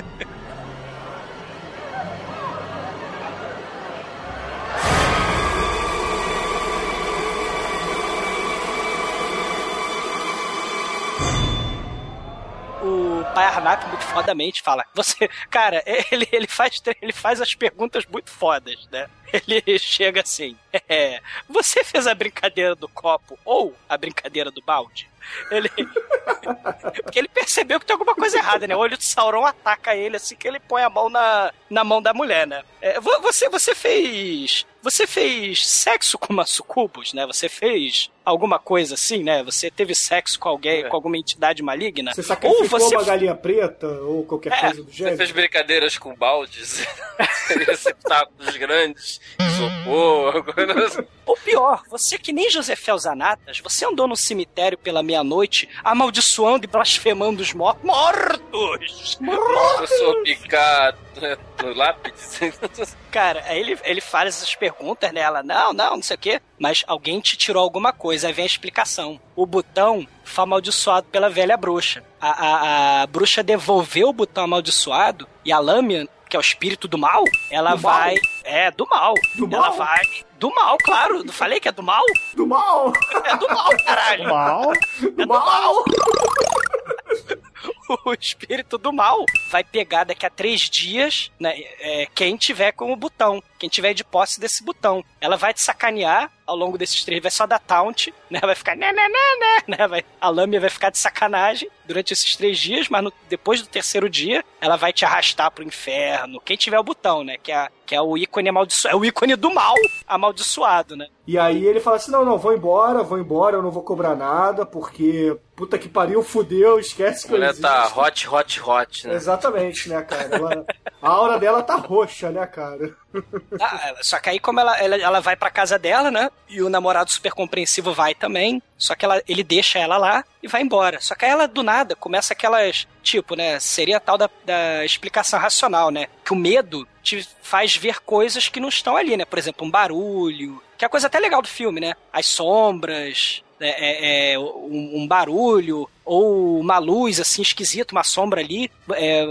pai Arnap muito fodamente fala: Você, cara, [laughs] ele, ele, faz, ele faz as perguntas muito fodas, né? Ele chega assim: é, Você fez a brincadeira do copo ou a brincadeira do balde? Ele. [laughs] Porque ele percebeu que tem alguma coisa errada, né? O olho de Sauron ataca ele assim que ele põe a mão na, na mão da mulher, né? É, vo- você, você fez. Você fez sexo com uma sucubus, né? Você fez alguma coisa assim, né? Você teve sexo com alguém, com alguma entidade maligna? Você sacrificou ou você uma galinha preta ou qualquer É, coisa do Você gênero? fez brincadeiras com baldes, [laughs] receptáculos grandes, isopor. Ou pior, você que nem José Felzanatas, você andou no cemitério pela meia-noite, amaldiçoando e blasfemando os mor mortos! Eu sou picado né, no lápis. Cara, aí ele, ele faz essas perguntas, né? Ela, não, não, não sei o quê. Mas alguém te tirou alguma coisa, aí vem a explicação. O botão foi amaldiçoado pela velha bruxa. A, a, a bruxa devolveu o botão amaldiçoado e a lâmina, que é o espírito do mal, ela Do mal? vai. É, do mal. Do ela mal? vai. Do mal, claro. Não falei que é do mal? Do mal! É do mal, caralho. Mal? É do mal. [laughs] o espírito do mal vai pegar daqui a três dias né, é, quem tiver com o botão, quem tiver de posse desse botão. Ela vai te sacanear ao longo desses três, vai só dar taunt, né? Vai ficar né, né, né, né, né? Vai, a lâmina vai ficar de sacanagem durante esses três dias, mas no- depois do terceiro dia, ela vai te arrastar pro inferno. Quem tiver o botão, né? Que é, que é o ícone amaldiçoado. É o ícone do mal amaldiçoado, né? E aí ele fala assim: não, não, vou embora, vou embora, eu não vou cobrar nada, porque puta que pariu, fudeu, esquece que eu mulher existo. tá hot, hot, hot, né? Exatamente, né, cara? Ela- a aura dela tá roxa, né, cara? Ah, só que aí, como ela, ela, ela vai pra casa dela, né? E o namorado super compreensivo vai também. Só que ela, ele deixa ela lá e vai embora. Só que aí ela, do nada, começa aquelas. Tipo, né? Seria tal da, da explicação racional, né? Que o medo te faz ver coisas que não estão ali, né? Por exemplo, um barulho. Que é a coisa até legal do filme, né? As sombras, é, é, um, um barulho ou uma luz assim esquisita, uma sombra ali, é,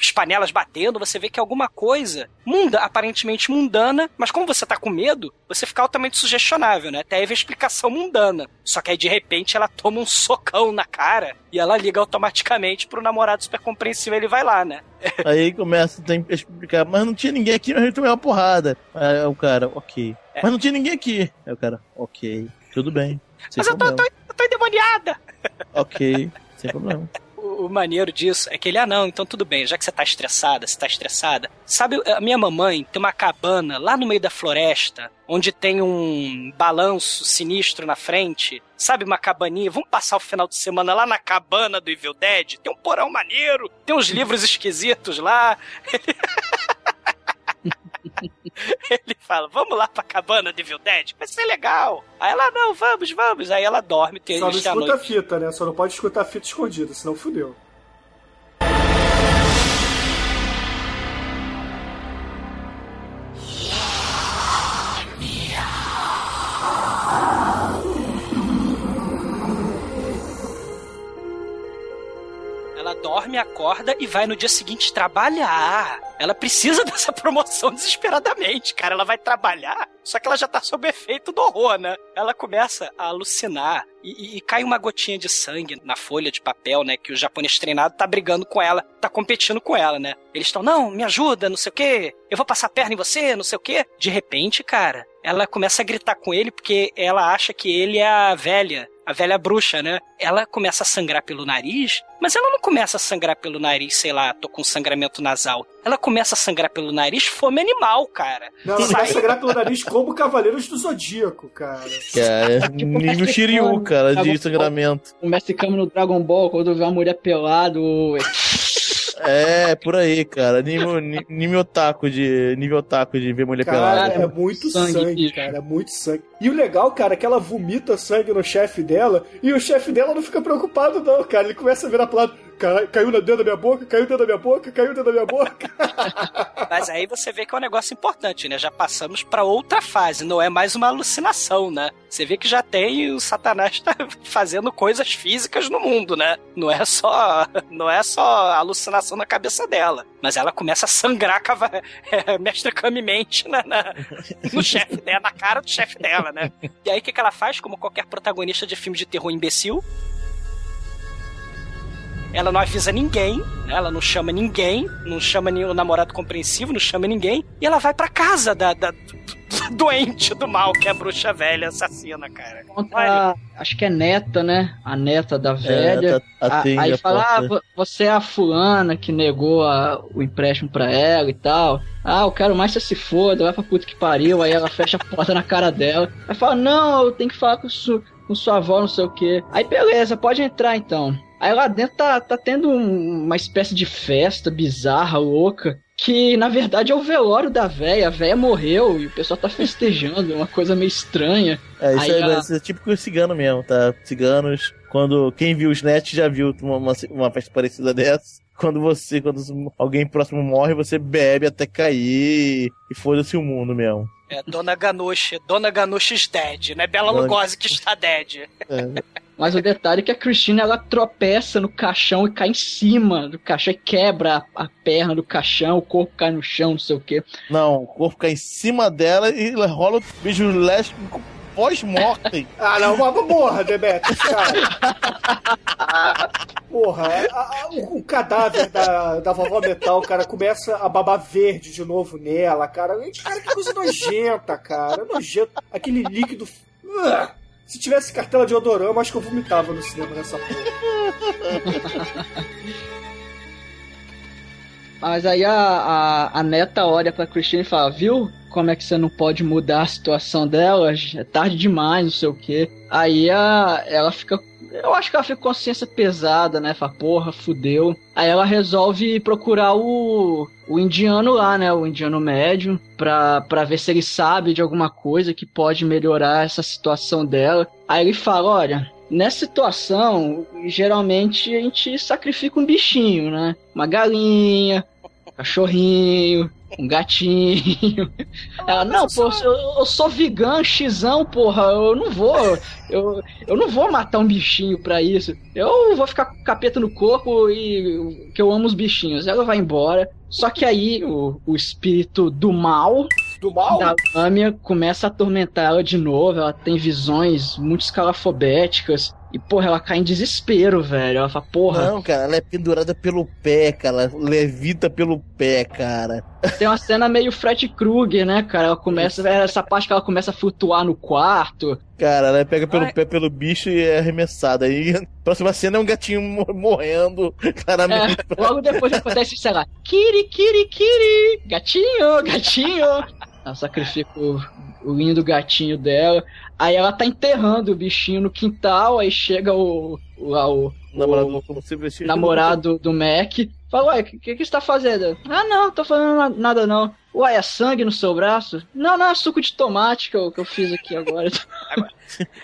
as panelas batendo, você vê que é alguma coisa munda, aparentemente mundana, mas como você tá com medo, você fica altamente sugestionável, né? Até aí vem a explicação mundana. Só que aí de repente ela toma um socão na cara e ela liga automaticamente pro namorado super compreensível, ele vai lá, né? [laughs] Aí começa a explicar, mas não tinha ninguém aqui, mas a gente tomou uma porrada. Aí o cara, ok. É. Mas não tinha ninguém aqui. Aí o cara, ok, tudo bem. Sem Mas eu tô, problema. tô, eu tô endemoniada! [laughs] Ok, sem problema. O, o maneiro disso é que ele, ah não, então tudo bem, já que você tá estressada, você tá estressada. Sabe, a minha mamãe tem uma cabana lá no meio da floresta, onde tem um balanço sinistro na frente. Sabe, uma cabaninha? Vamos passar o final de semana lá na cabana do Evil Dead? Tem um porão maneiro, tem uns livros esquisitos lá. [laughs] Ele fala, vamos lá pra cabana do Evil Dead? Vai ser legal. Aí ela, não, vamos, vamos. Aí ela dorme, tem Só não escuta a fita, né? Só não pode escutar a fita escondida, senão fudeu. Dorme, acorda e vai no dia seguinte trabalhar. Ela precisa [laughs] dessa promoção desesperadamente, cara. Ela vai trabalhar, só que ela já tá sob efeito do horror, né? Ela começa a alucinar e, e- e cai uma gotinha de sangue na folha de papel, né? Que o japonês treinado tá brigando com ela, tá competindo com ela, né? Eles estão, não, me ajuda, não sei o quê. Eu vou passar a perna em você, não sei o quê. De repente, cara, ela começa a gritar com ele porque ela acha que ele é a velha, a velha bruxa, né? Ela começa a sangrar pelo nariz, mas ela não começa a sangrar pelo nariz, sei lá, tô com sangramento nasal. Ela começa a sangrar pelo nariz fome animal, cara. Não, ela Sai- vai sangrar pelo nariz como Cavaleiros do Zodíaco, cara. Cara, nível Shiryu, cara, de sangramento. O Mestre Kami no Dragon Ball, quando vê uma mulher pelada, o- É, por aí, cara. Nível, nível otaku de. Nível otaku de ver mulher Cara, pelada. é muito sangue, cara, é muito sangue. E o legal, cara, é que ela vomita sangue no chefe dela e o chefe dela não fica preocupado, não, cara. Ele começa a virar pro lado. "Ca- Caiu dentro da minha boca, caiu dentro da minha boca, caiu dentro da minha boca. [laughs] Mas aí você vê que é um negócio importante, né? Já passamos pra outra fase, não é mais uma alucinação, né? Você vê que já tem o Satanás [laughs] tá fazendo coisas físicas no mundo, né? Não é só, não é só alucinação na cabeça dela, mas ela começa a sangrar cava... [laughs] é, mestre Kami mente na, na- no chefe dela, na cara do chefe dela, né? E aí o que, que ela faz, como qualquer protagonista de filme de terror imbecil? Ela não avisa ninguém, né? ela não chama ninguém, não chama nenhum namorado compreensivo, não chama ninguém, e ela vai pra casa da, da- do [laughs] doente do mal, que é a bruxa velha assassina, cara. contra, acho que é neta, né? A neta da velha. tá- A- atende aí a fala, ah, você é a fulana que negou a- o empréstimo pra ela e tal. Ah, eu quero mais que você se foda, vai pra puta que pariu. Aí ela fecha a porta na cara dela. Aí fala, não, eu tenho que falar com, su, com sua avó, não sei o quê. Aí beleza, pode entrar então. Aí lá dentro tá, tá tendo um- uma espécie de festa bizarra, louca. Que na verdade é o velório da véia. A véia morreu e o pessoal tá festejando. É uma coisa meio estranha. É, isso Aí é, a- é típico cigano mesmo, tá? Ciganos, quando quem viu os net já viu uma, uma, uma festa parecida dessa. Quando você, quando alguém próximo morre, você bebe até cair e foda-se o mundo mesmo. É Dona Ganush, Dona Ganush is dead, né? Bela Dona- Lugosi que está dead. Mas o detalhe é que a Cristina ela tropeça no caixão e cai em cima do caixão e quebra a, a perna do caixão, o corpo cai no chão, não sei o quê. Não, o corpo cai em cima dela e ela rola o beijo lésbico pós-mortem. [laughs] Ah, não, mas porra, Demetrius, cara. Porra, a- a- o, o cadáver da, da vovó Metal, cara, começa a babar verde de novo nela, cara. Cara, que coisa nojenta, cara. Nojento. Aquele líquido. Ugh. Se tivesse cartela de odorama, acho que eu vomitava no cinema nessa porra. [laughs] Mas aí a, a, a neta olha pra Cristina e fala, viu? Como é que você não pode mudar a situação dela? É tarde demais, não sei o quê. Aí a, ela fica. Eu acho que ela fica com consciência pesada, né? Fala, porra, fudeu. Aí ela resolve procurar o, o indiano lá, né? O indiano médium, pra, pra ver se ele sabe de alguma coisa que pode melhorar essa situação dela. Aí ele fala: olha, Nessa situação, geralmente a gente sacrifica um bichinho, né? Uma galinha, cachorrinho, um gatinho. Ela, não, pô, eu, eu sou vegan, xizão, porra, eu não vou. Eu, eu não vou matar um bichinho pra isso. Eu vou ficar com capeta no corpo e que eu amo os bichinhos. Ela vai embora. Só que aí o, o espírito do mal. Do mal? Da lâmina começa a atormentar ela de novo. Ela tem visões muito escalafobéticas. E, porra, ela cai em desespero, velho. Ela fala, porra. Não, cara, ela é pendurada pelo pé, cara. Ela levita pelo pé, cara. Tem uma cena meio Fred Krueger, né, cara? Ela começa. Essa parte que ela começa a flutuar no quarto. Cara, ela pega pelo pé pelo bicho e é arremessada. Aí, a próxima cena é um gatinho mo- morrendo, [laughs] claramente. É, logo depois acontece, sei lá, Kiri, Kiri, Kiri, gatinho, gatinho. Ela sacrifica o, o lindo gatinho dela. Aí ela tá enterrando o bichinho no quintal, aí chega o. o, lá, o, Namorado, o como se vestia- namorado do Mac. Fala, ué, o que, que, que você tá fazendo? Ah, não, tô fazendo na- nada não. Ué, é sangue no seu braço? Não, não, é suco de tomate que eu, que eu fiz aqui agora. [laughs]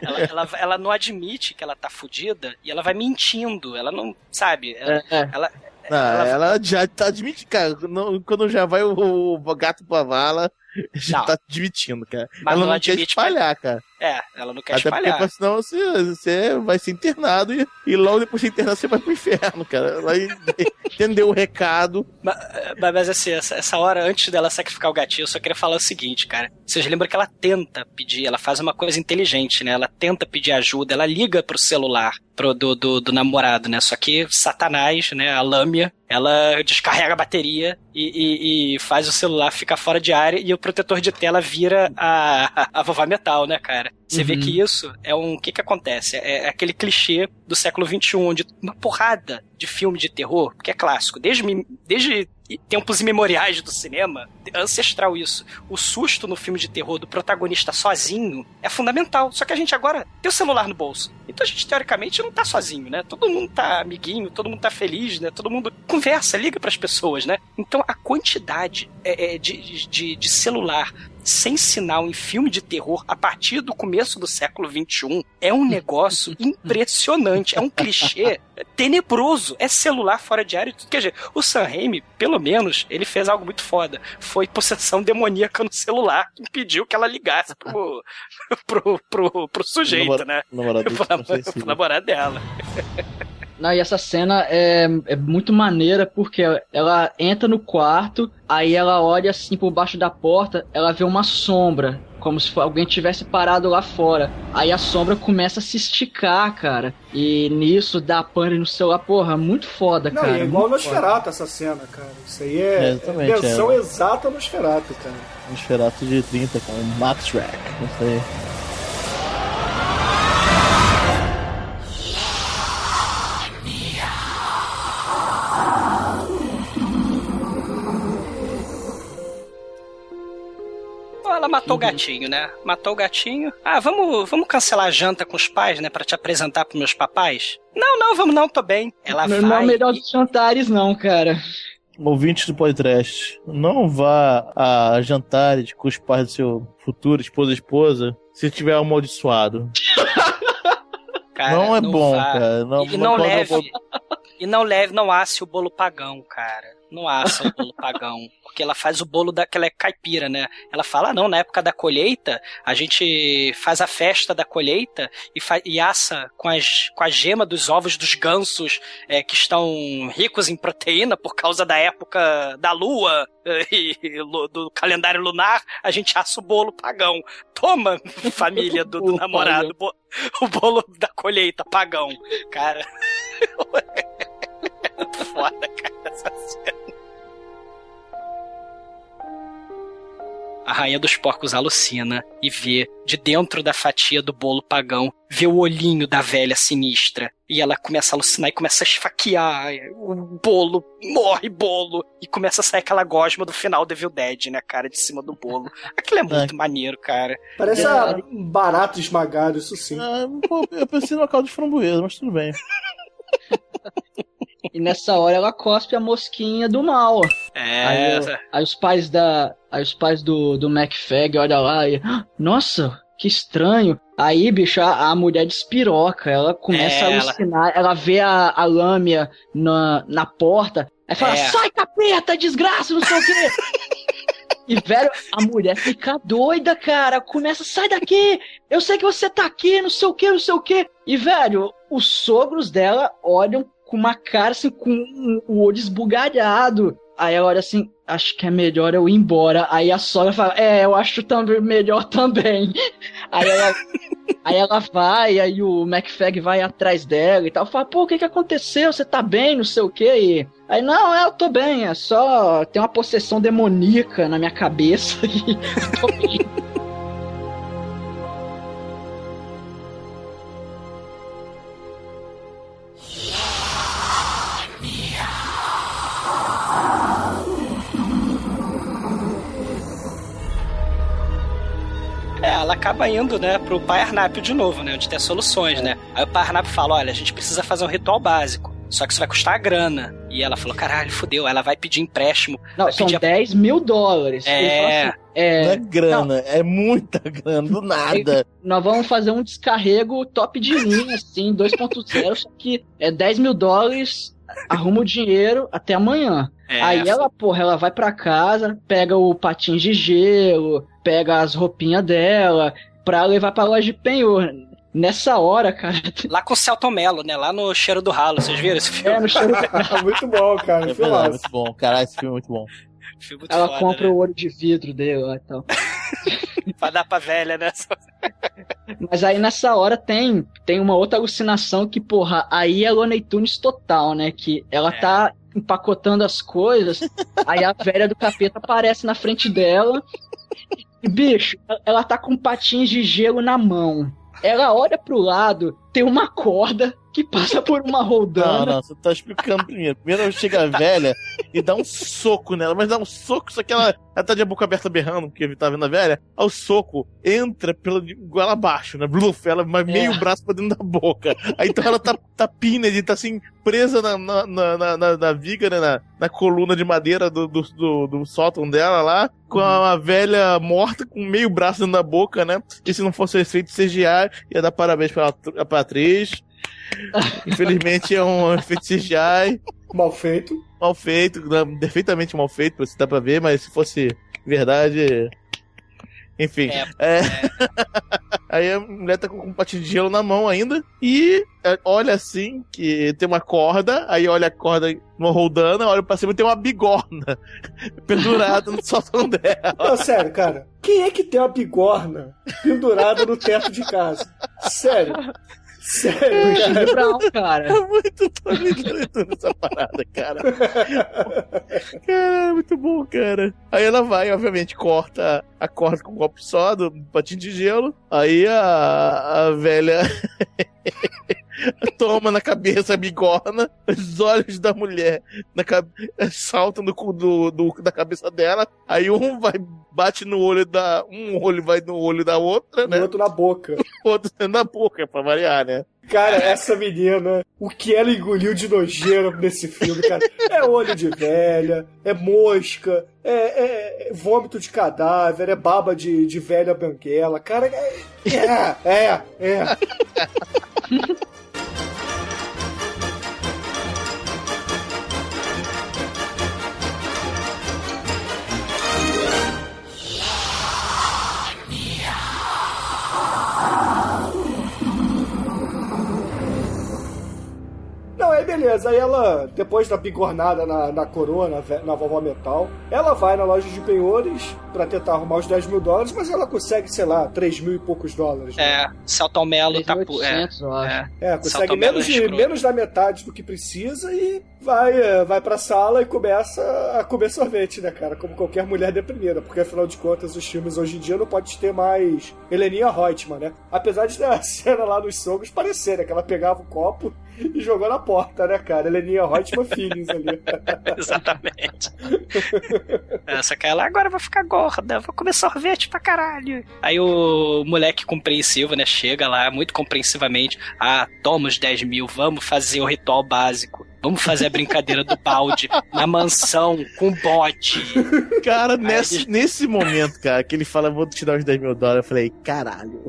Ela, ela, ela não admite que ela tá fudida e ela vai mentindo. Ela não. Sabe? Ela. É, ela Ah, ela já tá admitindo, cara. não- quando já vai o, o gato pra vala, [laughs] já Não. tá admitindo, cara. Mas ela não não, quer espalhar, cara. É, ela não quer Até espalhar. porque senão você, você vai ser internado e, e logo depois de internado você vai pro inferno, cara. Ela [laughs] entendeu o recado. Mas, mas assim, essa, essa hora antes dela sacrificar o gatinho, eu só queria falar o seguinte, cara. Vocês lembram que ela tenta pedir, ela faz uma coisa inteligente, né? Ela tenta pedir ajuda, ela liga pro celular pro, do, do, do namorado, né? Só que Satanás, né? A lâmina, ela descarrega a bateria e, e- e faz o celular ficar fora de área e o protetor de tela vira a, a, a vovó metal, né, cara? Você vê Uhum. que isso é um. O que que acontece? É aquele clichê do século XXI, onde uma porrada de filme de terror, que é clássico, desde, desde tempos imemoriais do cinema, ancestral isso. O susto no filme de terror do protagonista sozinho é fundamental. Só que a gente agora tem o celular no bolso. Então a gente, teoricamente, não tá sozinho, né? Todo mundo tá amiguinho, todo mundo tá feliz, né? Todo mundo conversa, liga pras pessoas, né? Então a quantidade é, é, de, de, de celular sem sinal em filme de terror a partir do começo do século XXI é um negócio [laughs] impressionante. É um clichê tenebroso. É celular fora de área e tudo. Quer dizer, o Sam Raimi, pelo menos, ele fez algo muito foda. Foi possessão demoníaca no celular que impediu que ela ligasse pro, [laughs] pro, pro, pro sujeito, Namora- né? namorado pro, pro namorado dela. [laughs] Não, e essa cena é, é muito maneira porque ela entra no quarto, aí ela olha assim por baixo da porta, ela vê uma sombra, como se alguém tivesse parado lá fora. Aí a sombra começa a se esticar, cara. E nisso dá pane no celular, porra, muito foda, Não, cara. é igual. Nosferatu essa cena, cara. Isso aí É, é, exatamente, é versão é. exata Nosferatu, cara. Nosferatu de 30 com o Max Rack. Isso aí. Ela matou o gatinho, né? Matou o gatinho. Ah, vamos, vamos cancelar a janta com os pais, né? Pra te apresentar pros meus papais? Não, não, vamos não, tô bem. Ela Não, vai. não é o melhor dos jantares, não, cara. Ouvintes do podcast, não vá a jantares com os pais do seu futuro esposa ou esposa se estiver amaldiçoado. [laughs] Cara, não é bom, vá. cara. Não, e, e não pode- leve. E não leve, não asse o bolo pagão, cara. Não assa o bolo pagão. Porque ela faz o bolo daquela caipira, né? Ela fala, ah, não, na época da colheita, a gente faz a festa da colheita e, fa e assa com, as, com a gema dos ovos dos gansos é, que estão ricos em proteína por causa da época da lua eh, [laughs] e lu- do calendário lunar, a gente assa o bolo pagão. Toma, [laughs] família do, do namorado, bo- o bolo da colheita pagão. Cara, é [laughs] foda, cara, essa cena. A rainha dos porcos alucina e vê, de dentro da fatia do bolo pagão, vê o olhinho da velha sinistra. E ela começa a alucinar e começa a esfaquear o bolo, morre bolo. E começa a sair aquela gosma do final do Evil Dead, né, cara, de cima do bolo. Aquilo é muito [laughs] maneiro, cara. Parece É. um barato esmagado, isso sim. Ah, pô, eu pensei numa caldo de framboesa, mas tudo bem. [laughs] E nessa hora ela cospe a mosquinha do mal. É, Aí, aí os pais da. Aí os pais do, do MacFag olham lá e. "Ah, Nossa, que estranho. Aí, bicho, a, a mulher despiroca. Ela começa É, a ela- alucinar. Ela, vê a, a lâmina na, na porta. Aí fala, É. sai capeta, desgraça, não sei o quê. [laughs] E, velho, a mulher fica doida, cara. Começa, sai daqui! Eu sei que você tá aqui, não sei o que, não sei o que. E, velho, os sogros dela olham com uma assim, com o olho esbugalhado. Aí ela olha assim, acho que é melhor eu ir embora. Aí a sogra fala, é, eu acho também melhor também. [laughs] Aí ela, aí ela vai, aí o McFag vai atrás dela e tal. Fala, pô, o que que aconteceu? Você tá bem, não sei o que. E aí, não, é, eu tô bem, é só tem uma possessão demoníaca na minha cabeça [laughs] e tô bem. Ela acaba indo, né, pro pai Arnap de novo, né, onde tem soluções, né. Aí o pai Arnap fala, olha, a gente precisa fazer um ritual básico, só que isso vai custar grana. E ela falou, caralho, fudeu, ela vai pedir empréstimo. Não, vai são pedir a- 10 mil dólares. É. Assim, é, Não é grana, é muita [laughs] grana, do nada. Nós vamos fazer um descarrego top de linha, assim, 2.0, só que é 10 mil dólares, arruma o dinheiro até amanhã. É, Aí ela, porra, ela vai pra casa, pega o patins de gelo, pega as roupinhas dela, pra levar pra loja de penhor. Nessa hora, cara. [laughs] Lá com o Celton Mello, né, lá no Cheiro do Ralo, vocês viram esse filme? É, no cheiro [laughs] [laughs] muito bom, cara. É verdade, muito bom. Caralho, esse filme é muito bom. Filme muito Ela foda, compra né? o olho de vidro dele lá e tal. Pra dar pra velha, né? Mas aí nessa hora tem, tem uma outra alucinação que, porra, aí é Looney Tunes total, né? Que ela É. tá empacotando as coisas, aí a velha do capeta aparece na frente dela. Bicho, ela tá com patins de gelo na mão. Ela olha pro lado, tem uma corda que passa por uma Não, roldana. não, você tá explicando primeiro. Primeiro chega a [laughs] velha e dá um soco nela, mas dá um soco, só que ela, ela tá de boca aberta berrando, porque tá vendo a velha. Aí o soco entra pela goela abaixo, né? Bluf, ela mas meio braço pra dentro da boca. Aí então ela tá, tá pínade, tá assim, presa na, na, na, na, na- viga, né? Na, na coluna de madeira do, do, do, do sótão dela lá, com a velha morta com meio braço dentro da boca, né? E se não fosse o efeito CGI, ia dar parabéns pra, pra atriz. [laughs] Infelizmente é um efeito CGI. Mal feito. Mal feito, perfeitamente mal feito, você dá pra ver, mas se fosse verdade. Enfim. É. [laughs] Aí a mulher tá com um patinho de gelo na mão ainda. E é, olha assim, que tem uma corda. Aí olha a corda numa roldana, olha pra cima e tem uma bigorna [laughs] pendurada no sótão dela. Não, sério, cara. Quem é que tem uma bigorna pendurada no teto de casa? Sério. Sério, Charlie [laughs] cara. Brown, cara. É muito [laughs] Tony Leandro essa parada, cara. Cara, é muito bom, cara. Aí ela vai, obviamente, corta a corda com um copo só do patinho de gelo. Aí a, a velha [laughs] [laughs] toma na cabeça a bigorna, os olhos da mulher na, cabe- saltam do, cu- do, do- da cabeça dela. Aí um vai, bate no olho da. Um olho vai no olho da outra, né? O outro na boca. O [laughs] outro na boca, pra variar, né? Cara, essa menina, o que ela engoliu de nojeira nesse filme, cara, é olho de velha, é mosca, é, é- é vômito de cadáver, é baba de, de velha banguela, cara, é, é, é, é. [laughs] aí beleza. Aí ela, depois da bigornada na, na coroa, na, na vovó metal, ela vai na loja de penhores pra tentar arrumar os 10 mil dólares, mas ela consegue, sei lá, 3 mil e poucos dólares. né? É, Celton Mello tá... pu- 3.800, eu acho. É, É, consegue menos, é de, menos da metade do que precisa e vai, é, vai pra sala e começa a comer sorvete, né, cara? Como qualquer mulher deprimida, porque afinal de contas os filmes hoje em dia não pode ter mais Heleninha Reutemann, né? Apesar de a [laughs] cena lá nos sogros parecer, né? Que ela pegava o copo e jogou na porta, né, cara? Heleninha Reutemann Feelings ali. [laughs] Exatamente. Essa que ela agora vai ficar gorda, vou comer sorvete pra caralho. Aí o moleque compreensivo, né, chega lá muito compreensivamente. Ah, toma os 10 mil, vamos fazer o ritual básico. Vamos fazer a brincadeira do balde na mansão com bode. Cara, nesse, nesse momento, cara, que ele fala, vou te dar os 10 mil dólares, eu falei, caralho.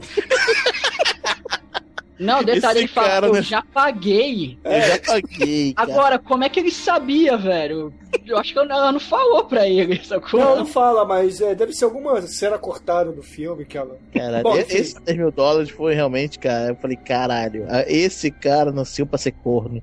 Não, detalhe, Esse ele fala, cara, eu né? já paguei. Eu já paguei. cara. Agora, como é que ele sabia, velho? Eu acho que ela não falou pra ele, sacou? Não, não fala, mas é, deve ser alguma cena cortada do filme que ela. Caralho, Bom, e- enfim. esse 10 mil dólares foi realmente, cara. Eu falei, caralho, esse cara nasceu pra ser corno.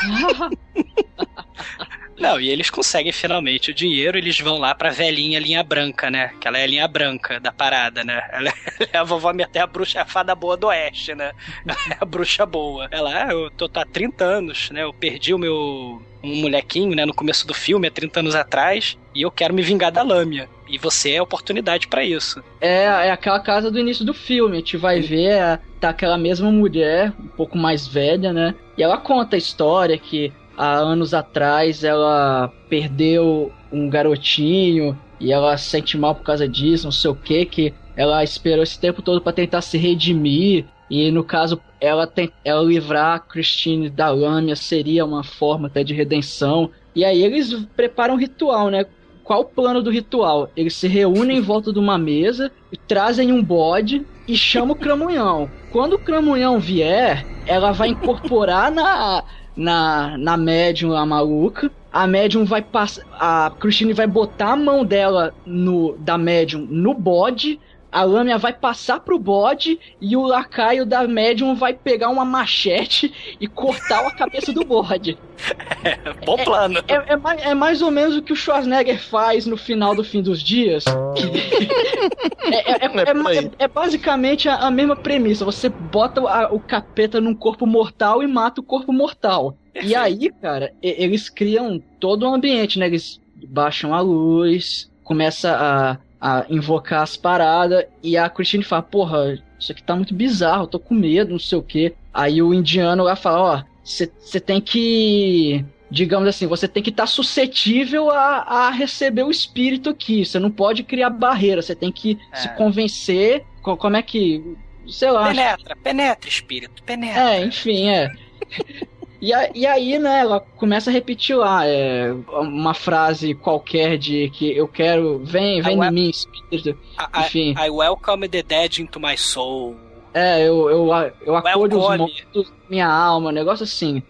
[laughs] Não, e eles conseguem finalmente o dinheiro, eles vão lá pra velhinha linha branca, né? Que ela é a linha branca da parada, né? Ela [laughs] é a vovó minha até a bruxa, a fada boa do oeste, né? Ela [laughs] é a bruxa boa. Ela, ah, eu tô tá há 30 anos, né? Eu perdi o meu um molequinho, né, no começo do filme, há 30 anos atrás, e eu quero me vingar da lâmina. E você é a oportunidade pra isso. É, é aquela casa do início do filme. A gente vai ver, é, tá aquela mesma mulher, um pouco mais velha, né? E ela conta a história que há anos atrás ela perdeu um garotinho e ela se sente mal por causa disso, não sei o que, que ela esperou esse tempo todo pra tentar se redimir. E no caso, ela, tem, ela livrar a Christine da lâmina seria uma forma até de redenção. E aí eles preparam um ritual, né? Qual o plano do ritual? Eles se reúnem em volta de uma mesa, trazem um bode e chamam o cramunhão. Quando o cramunhão vier, ela vai incorporar na, na, na médium a maluca. A médium vai passar. A Christine vai botar a mão dela no da médium no bode. A lâmina vai passar pro bode e o lacaio da médium vai pegar uma machete e cortar a cabeça do bode. [laughs] Bom plano. É, é mais, é mais ou menos o que o Schwarzenegger faz no final do fim dos dias. [laughs] é, é- é- é é- é basicamente a, a mesma premissa. Você bota a- o capeta num corpo mortal e mata o corpo mortal. E aí, cara, eles criam todo um ambiente, né? Eles baixam a luz, começa a, a invocar as paradas, e a Christine fala, porra, isso aqui tá muito bizarro, tô com medo, não sei o quê. Aí o indiano lá fala, ó, você tem que. Digamos assim, você tem que estar suscetível a, a receber o espírito aqui. Você não pode criar barreira, você tem que se convencer. co- Como é que. Sei lá. Penetra, penetra, espírito, penetra. É, enfim, é. [laughs] E, a- e aí, né, ela começa a repetir lá é, uma frase qualquer de que eu quero, vem, vem Ah, em mim, espírito. I, Enfim. I welcome the dead into my soul. É, eu, eu, eu acolho os mortos minha alma, um negócio assim.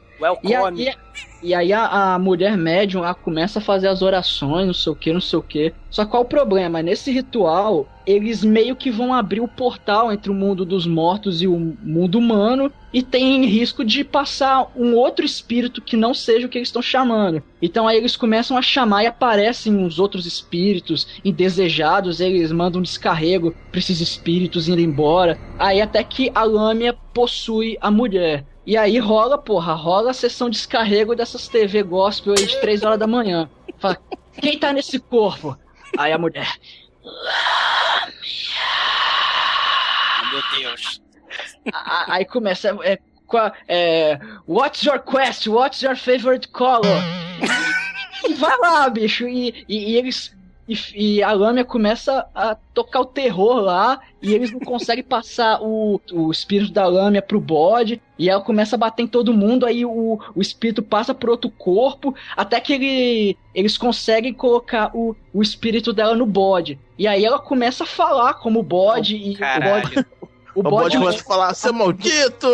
E, Welcome. e, a- e aí a, a mulher médium ela começa a fazer as orações, não sei o que, não sei o que. Só qual o problema? Nesse ritual, eles meio que vão abrir o portal entre o mundo dos mortos e o mundo humano e tem risco de passar um outro espírito que não seja o que eles estão chamando. Então aí eles começam a chamar e aparecem uns outros espíritos indesejados, eles mandam um descarrego pra esses espíritos irem embora. Aí até que a lâmina possui a mulher. E aí rola, porra, rola a sessão de descarrego dessas TV gospel aí de 3 horas da manhã. Fala, quem tá nesse corpo? Aí a mulher. Meu Deus. Aí começa. É, é, What's your quest? What's your favorite color? E vai lá, bicho. E, e- e eles. E, e a Lâmina começa a tocar o terror lá. E eles não conseguem [laughs] passar o, o espírito da Lâmina pro bode. E ela começa a bater em todo mundo. Aí o, o espírito passa pro outro corpo. Até que ele, eles conseguem colocar o, o espírito dela no bode. E aí ela começa a falar como bode. e caralho. o bode. [laughs] O bode começa a falar, seu maldito!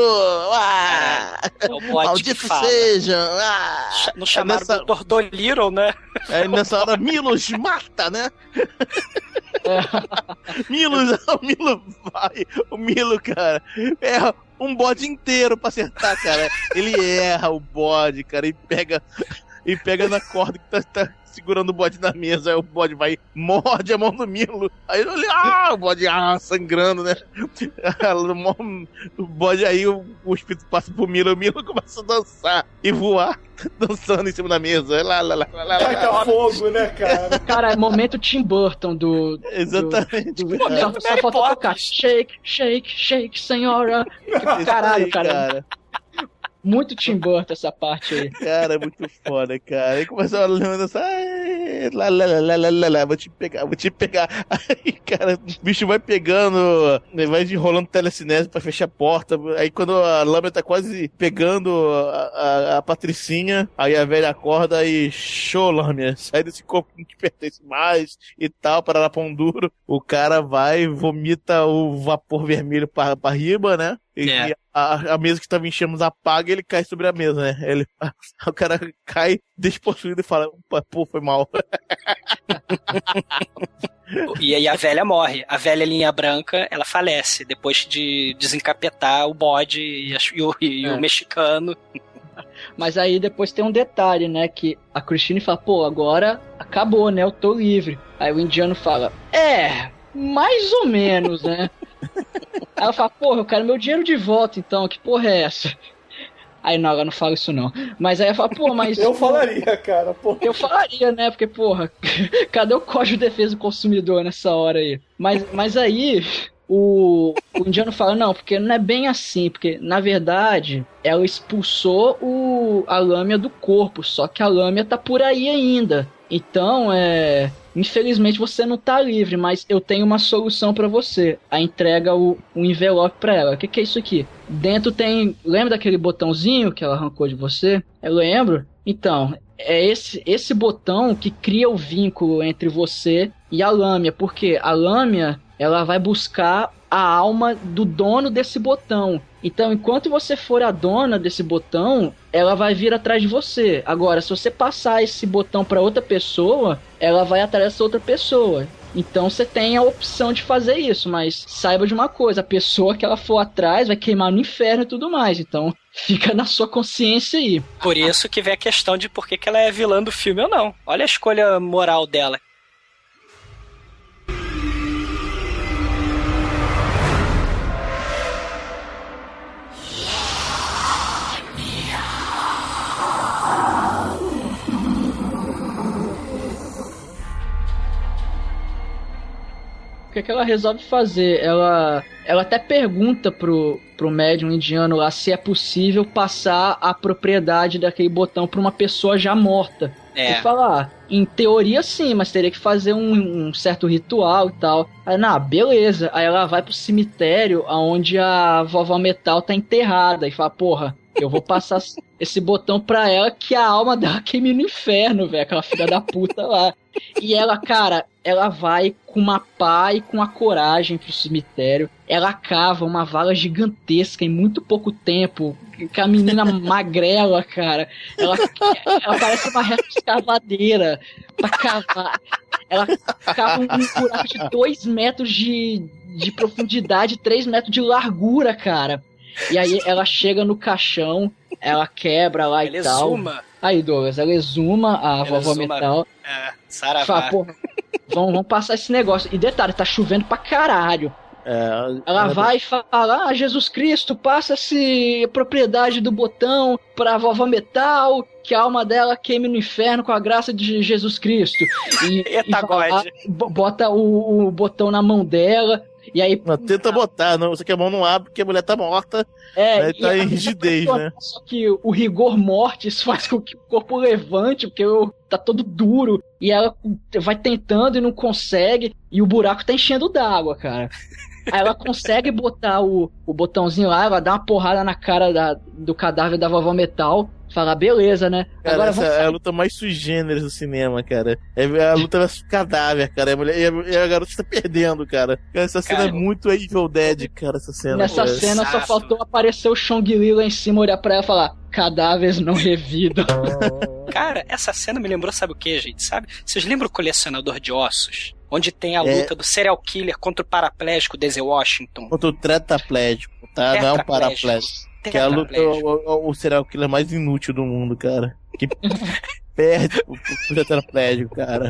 Ah, É o bode maldito seja! Ah. Cha- Não chamaram nessa- do né? Aí nessa hora, Milos mata, né? [laughs] Milos, [laughs] o Milo vai. O Milo, cara, erra um bode inteiro pra acertar, cara. Ele erra o bode, cara, e pega, e pega na corda que tá, tá segurando o bode na mesa. Aí o bode vai, morde a mão do Milo. Aí ele, ah, o bode, ah, sangrando, né? O bode aí, o, o espírito passa pro Milo, o Milo [laughs] começa a dançar e voar, dançando em cima da mesa. Lá, lá, lá, lá, lá, Taca lá. fogo, né, cara? Cara, é momento Tim Burton do. Exatamente. do- cara. só, só falta tocar shake, shake, shake, senhora. Caralho, cara. cara. Muito Tim Burton essa parte aí. Cara, é muito foda, cara. Aí começou a dançar. "Ai, Lá, lá, lá, lá, lá, lá, lá, vou te pegar, vou te pegar. [laughs] Aí, cara, o bicho vai pegando, né, vai enrolando telecinese pra fechar a porta. Aí quando a lâmina tá quase pegando a, a, a Patricinha, aí a velha acorda e show, lâmina, sai desse corpo que não te pertence mais e tal, para lá pão duro. O cara vai, vomita o vapor vermelho pra, pra riba, né? E, É. a, a mesa que tava em chamas apaga e ele cai sobre a mesa, né? Ele, [laughs] o cara cai despossuído e fala, pô, foi mal. [laughs] E aí a velha morre. A velha linha branca, ela falece depois de desencapetar o bode e, a- e o, e o É. mexicano. Mas aí depois tem um detalhe, né? Que a Christine fala, pô, agora acabou, né? Eu tô livre. Aí o indiano fala, é, mais ou menos, né? [laughs] aí ela fala, porra, eu quero meu dinheiro de volta, então, que porra é essa? Aí não, ela não fala isso não. Mas aí ela fala, pô, mas. Eu falaria, cara. Pô. Eu falaria, né? Porque, porra, [laughs] cadê o Código de Defesa do Consumidor nessa hora aí? Mas, mas aí, o, o indiano fala, não, porque não é bem assim, porque, na verdade, ela expulsou o, a lâmina do corpo, só que a lâmina tá por aí ainda. Então, é. Infelizmente você não tá livre, mas eu tenho uma solução pra você. A entrega o, o envelope pra ela. O que, que é isso aqui? Dentro tem. Lembra daquele botãozinho que ela arrancou de você? Eu lembro. Então, é esse, esse botão que cria o vínculo entre você e a lâmina, porque a lâmina ela vai buscar a alma do dono desse botão. Então, enquanto você for a dona desse botão, ela vai vir atrás de você. Agora, se você passar esse botão para outra pessoa, ela vai atrás dessa outra pessoa. Então você tem a opção de fazer isso, mas saiba de uma coisa: a pessoa que ela for atrás vai queimar no inferno e tudo mais. Então [laughs] fica na sua consciência aí. Por isso que vem a questão de por que, que ela é vilã do filme ou não. Olha a escolha moral dela. Que, ela resolve fazer? Ela, ela até pergunta pro, pro médium indiano lá se é possível passar a propriedade daquele botão pra uma pessoa já morta. É. E fala, ah, em teoria sim, mas teria que fazer um, um certo ritual e tal. Aí, não, beleza. Aí ela vai pro cemitério onde a vovó metal tá enterrada e fala, porra, eu vou passar [laughs] esse botão pra ela que a alma dela [laughs] queime no inferno, velho. Aquela filha da puta lá. E ela, cara, ela vai com uma pá e com a coragem pro cemitério. Ela cava uma vala gigantesca em muito pouco tempo. Com a menina magrela, cara. Ela, ela parece uma reta escavadeira pra cavar. Ela cava um, um buraco de 2 metros de, de profundidade, 3 metros de largura, cara. E aí ela chega no caixão, ela quebra lá Ela e tal. exuma. Aí, Douglas, ela exuma a Ela vovó exuma- metal. É, saravá. Fala, vamos, vamos passar esse negócio. E detalhe, tá chovendo pra caralho. Ela vai e fala: Ah, Jesus Cristo, passa-se propriedade do botão pra vovó metal, que a alma dela queime no inferno com a graça de Jesus Cristo. E, [laughs] e vai lá, bo- bota o, o botão na mão dela. E aí. Não, tenta botar, não. Você que a mão não abre porque a mulher tá morta. É, aí e tá em rigidez, né? Só que o rigor mortis [laughs] faz com que o corpo levante, porque o- tá todo duro. E ela vai tentando e não consegue. E o buraco tá enchendo d'água, cara. Aí ela consegue botar o, o botãozinho lá, ela dá uma porrada na cara da- do cadáver da vovó metal. Fala, beleza, né? Cara, Agora essa vamos é a luta mais sui generis do cinema, cara. É a luta versus cadáver, cara. E a, mulher, e a, e a garota está perdendo, cara. Cara, Essa cena Cara, é muito Evil Dead, cara, essa cena. Nessa cara. cena só faltou aparecer o Chong Li lá em cima, olhar pra ela e falar: cadáveres não revidam. Cara, essa cena me lembrou, sabe o que, gente? Sabe? Vocês lembram o colecionador de ossos? Onde tem a É. luta do serial killer contra o paraplégico Denzel Washington. Contra o tetraplégico, tá? Não é um paraplégico. Que é a luta, o, o, o serial killer mais inútil do mundo, cara. Que [laughs] perde o, tetraplégico, cara.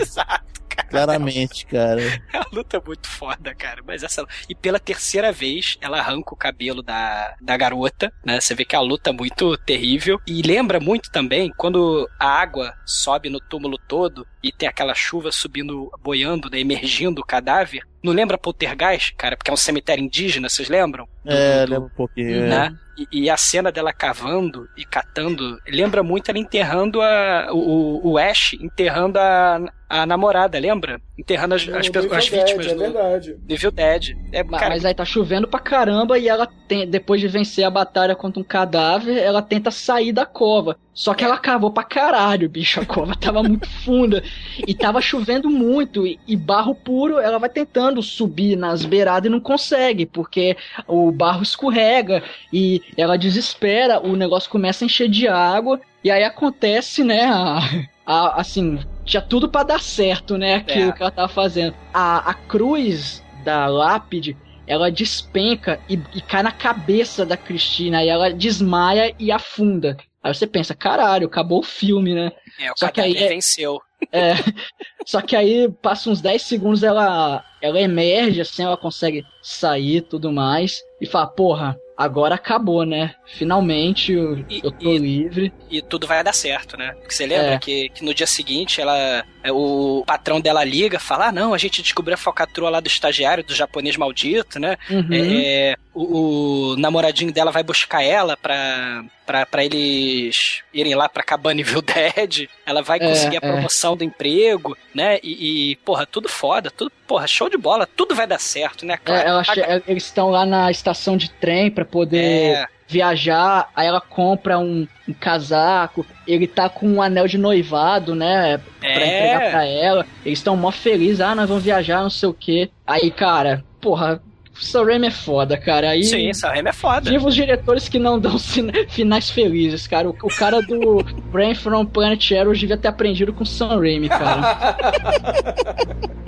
Claramente, cara. [laughs] É uma luta muito foda, cara. Mas essa. E pela terceira vez, ela arranca o cabelo da, da garota, né? Você vê que é uma luta muito terrível. E lembra muito também quando a água sobe no túmulo todo e tem aquela chuva subindo, boiando, né? Emergindo o cadáver. Não lembra Poltergeist, cara? Porque é um cemitério indígena, vocês lembram? É, lembra um pouquinho. né? É. E, e a cena dela cavando e catando lembra muito ela enterrando a, o, o Ash enterrando a, a namorada, lembra? Enterrando as, as, Do as Evil vítimas Dead, é do verdade. do Evil Dead. É, Mas, cara, mas aí tá chovendo pra caramba e ela tem, depois de vencer a batalha contra um cadáver, ela tenta sair da cova. Só que ela cavou pra caralho, bicho. A cova [laughs] tava muito funda. E tava chovendo muito. E, e barro puro, ela vai tentando subir nas beiradas e não consegue, porque o barro escorrega. E ela desespera, o negócio começa a encher de água. E aí acontece, né, a, a- assim, tinha tudo pra dar certo, né, aquilo É. que ela tava fazendo. A, a cruz da lápide, ela despenca e, e cai na cabeça da Cristina, e ela desmaia e afunda. Aí você pensa, caralho, acabou o filme, né? É, o Só que aí é- venceu. é, [laughs] só que aí passa uns 10 segundos, ela, ela emerge, assim, ela consegue sair e tudo mais. E fala, porra, agora acabou, né? Finalmente eu, eu tô livre. E tudo vai dar certo, né? Porque você lembra É. que, que no dia seguinte ela. É, O patrão dela liga, fala: ah, não, a gente descobriu a falcatrua lá do estagiário, do japonês maldito, né? Uhum. É, é, o, o namoradinho dela vai buscar ela pra, pra, pra eles irem lá pra cabana Evil Dead. Ela vai É, conseguir a é. promoção do emprego, né? E, e, porra, tudo foda, tudo, porra, show de bola, tudo vai dar certo, né, cara? A- Eles estão lá na estação de trem pra poder. Viajar. Aí ela compra um, um casaco. Ele tá com um anel de noivado, né? Pra É. entregar pra ela. Eles estão mó felizes. Ah, nós vamos viajar, não sei o quê. Aí, cara, porra, Sam Raimi é foda, cara. Aí, Sim, Sam Raimi é foda. Viva os diretores que não dão [laughs] finais felizes, cara. O, o cara do [laughs] Brain from Planet Arrow devia ter aprendido com o Sam Raimi, cara.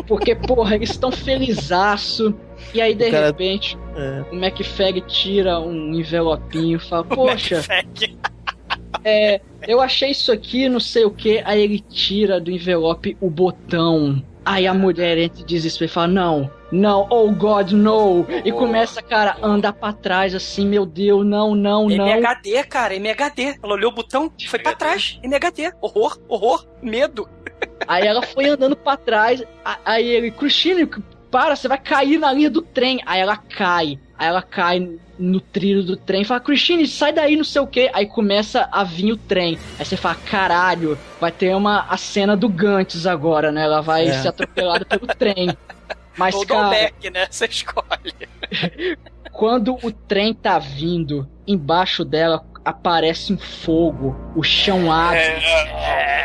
Porque, porra, eles estão felizaço. E aí, de O cara- repente, É. o McFag tira um envelopinho e fala, poxa, é, eu achei isso aqui, não sei o que. Aí ele tira do envelope o botão. Aí a mulher entra em desespero e fala, não, não, oh God, no. E começa, cara, a andar pra trás assim, meu Deus, não, não, não. MHD, cara, MHD. Ela olhou o botão, foi pra trás. MHD. Horror, horror, medo. [laughs] Aí ela foi andando pra trás. Aí ele, Christine, para, você vai cair na linha do trem. Aí ela cai. Aí ela cai no trilho do trem. Fala, Christine, sai daí, não sei o que. Aí começa a vir o trem. Aí você fala, caralho, vai ter uma a cena do Gantz agora, né? Ela vai É. ser atropelada pelo trem. [laughs] Mas, Ou cara, Dolbeck, né? Você escolhe. [laughs] quando o trem tá vindo, embaixo dela aparece um fogo, o chão abre,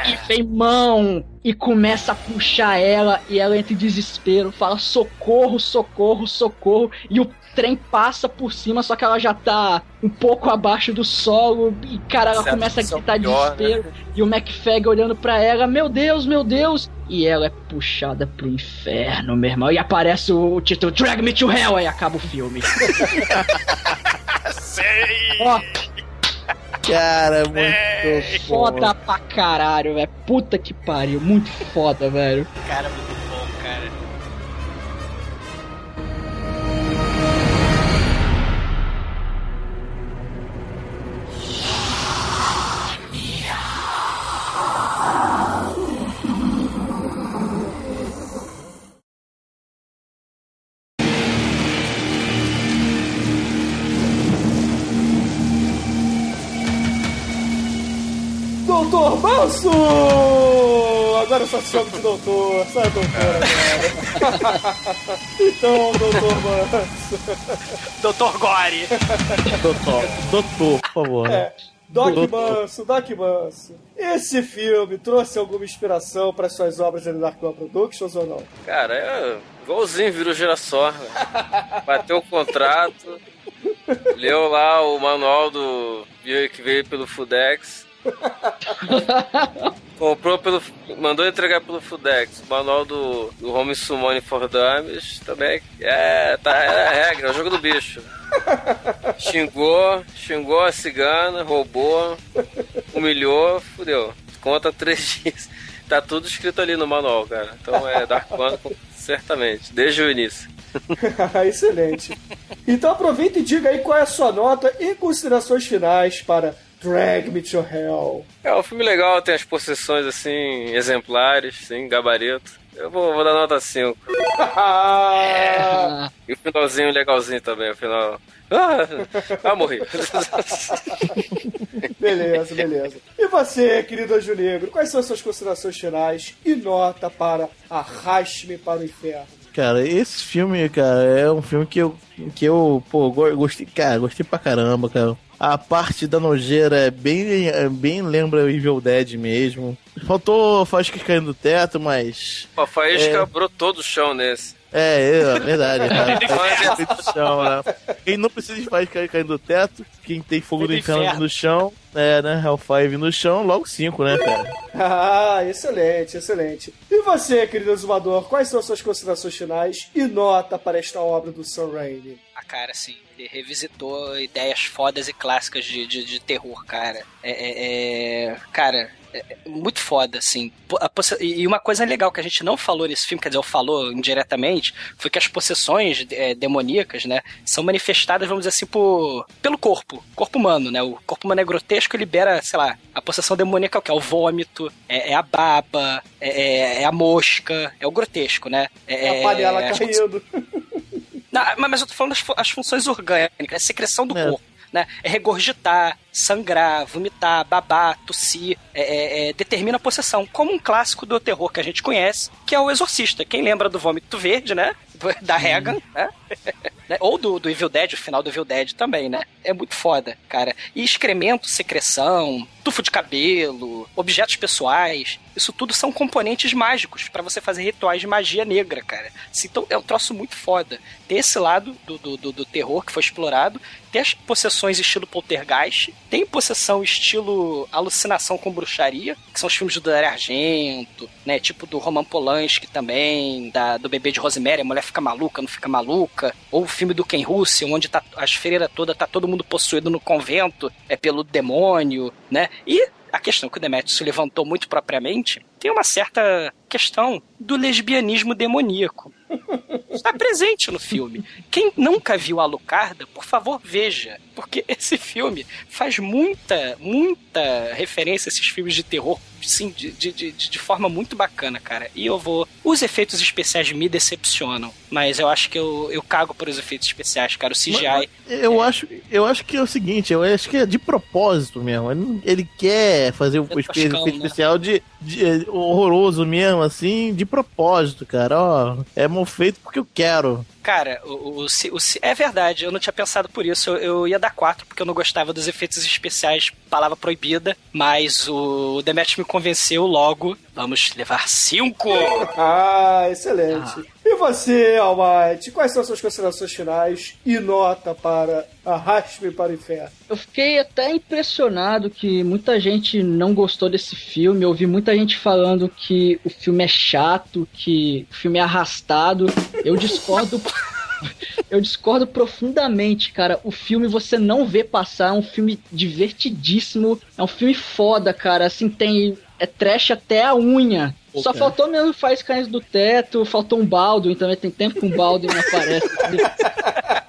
e vem mão, e começa a puxar ela, e ela entra em desespero, fala socorro, socorro, socorro, e o trem passa por cima, só que ela já tá um pouco abaixo do solo, e cara, ela Certo, começa a é gritar pior, né? desespero, e o McFag olhando pra ela, meu Deus, meu Deus, e ela é puxada pro inferno, meu irmão, e aparece o, o título Drag Me to Hell, aí acaba o filme. [laughs] Sei! Ó, Cara, muito foda pra caralho, velho. Puta que pariu, muito foda, velho. Cara, muito Doutor Manso! Agora eu só te chamo de doutor, só é doutor agora. [laughs] então, doutor Manso. Doutor Gore. Doutor, doutor, por favor. né? É, Doc Doutor. Manso, Doc Manso. Esse filme trouxe alguma inspiração para suas obras da Dark One Productions ou não? Cara, é igualzinho virou girassol. né? Bateu o contrato, leu lá o manual do que veio pelo Fudex. [laughs] Comprou pelo. Mandou entregar pelo Fudex. O manual do, do Home Summon for Dummies também. É, tá, é a regra, é o jogo do bicho. [laughs] Xingou, xingou a cigana, roubou, humilhou, fudeu. Conta três dias. Tá tudo escrito ali no manual, cara. Então é Dark One, certamente, desde o início. [laughs] Excelente. Então aproveita e diga aí qual é a sua nota e considerações finais para Drag Me to Hell. É um filme legal, tem as possessões assim, exemplares, sim, gabarito. Eu vou, vou dar nota 5. [laughs] E o finalzinho legalzinho também, o final. Ah, ah morri. [laughs] Beleza, beleza. E você, querido Anjo Negro, quais são as suas considerações finais e nota para Arraste-me para o Inferno? Cara, esse filme, cara, é um filme que eu, que eu pô, go- gostei, cara, gostei pra caramba, cara. A parte da nojeira é bem, é bem lembra o Evil Dead mesmo. Faltou faísca caindo do teto, mas. A faísca É. brotou do chão nesse. É, é verdade, cara. [laughs] Faísca do chão, né? Quem não precisa de faísca caindo do teto, quem tem fogo do inferno inferno. no chão, é, né? Hellfire no chão, logo 5, né, cara? Ah, excelente, excelente. E você, querido exumador, quais são as suas considerações finais e nota para esta obra do Sam Raimi? Cara, assim, ele revisitou ideias fodas e clássicas de, de, de terror, cara. É, é- é- cara, é- é muito foda, assim. E uma coisa legal que a gente não falou nesse filme, quer dizer, eu falou indiretamente, foi que as possessões é, demoníacas, né, são manifestadas, vamos dizer assim, por, pelo corpo, corpo humano, né? O corpo humano é grotesco e libera, sei lá, a possessão demoníaca é o que? É o vômito, é, é a baba, é, é- a mosca, é o grotesco, né? É, a as caindo. [laughs] não, mas eu tô falando das fu- as funções orgânicas, a secreção do corpo. Né? É regurgitar, sangrar, vomitar, babar, tossir, é, é, é, determina a possessão. Como um clássico do terror que a gente conhece, que é o Exorcista. Quem lembra do vômito verde, né? [laughs] Da Regan, né? [laughs] Né? Ou do, do Evil Dead, o final do Evil Dead também, né? É muito foda, cara. E excremento, secreção, tufo de cabelo, objetos pessoais, isso tudo são componentes mágicos pra você fazer rituais de magia negra, cara. Assim, Então é um troço muito foda. Tem esse lado do, do, do- do terror que foi explorado, tem as possessões estilo poltergeist, tem possessão estilo alucinação com bruxaria, que são os filmes do Dario Argento, né? Tipo do Roman Polanski também, da, do Bebê de Rosemary, a mulher fica maluca, não fica maluca. Ou o filme do Ken Russell, onde tá as freiras todas, tá todo mundo possuído no convento, é pelo demônio, né? E a questão que o Demetrius levantou muito propriamente tem uma certa questão do lesbianismo demoníaco. [laughs] Está presente no filme. Quem nunca viu Alucarda, por favor, veja. Porque esse filme faz muita, muita referência a esses filmes de terror, sim, de, de, de, de forma muito bacana, cara. E eu vou. Os efeitos especiais me decepcionam, mas eu acho que eu, eu cago por os efeitos especiais, cara. O CGI. Eu, acho, eu acho que é o seguinte, eu acho que é de propósito mesmo. Ele, ele quer fazer o efeito né? especial de, de- é, horroroso mesmo, assim, de propósito, cara. Ó, é mal feito porque eu quero. Cara, o, o, o, o- é verdade, eu não tinha pensado por isso. Eu, eu ia dar 4, porque eu não gostava dos efeitos especiais, palavra proibida, mas o Demet me convenceu logo. Vamos levar 5! [laughs] Ah, excelente. E você, Almighty, quais são suas considerações finais e nota para Arraste-me para o Inferno? Eu fiquei até impressionado que muita gente não gostou desse filme. Eu ouvi muita gente falando que o filme é chato, que o filme é arrastado. Eu discordo. [laughs] Eu discordo profundamente, cara. O filme você não vê passar, é um filme divertidíssimo, é um filme foda, cara. Assim, tem. É trash até a unha. Só faltou mesmo faz cães do teto, faltou um Baldwin também. Tem tempo que um Baldwin não aparece. [laughs]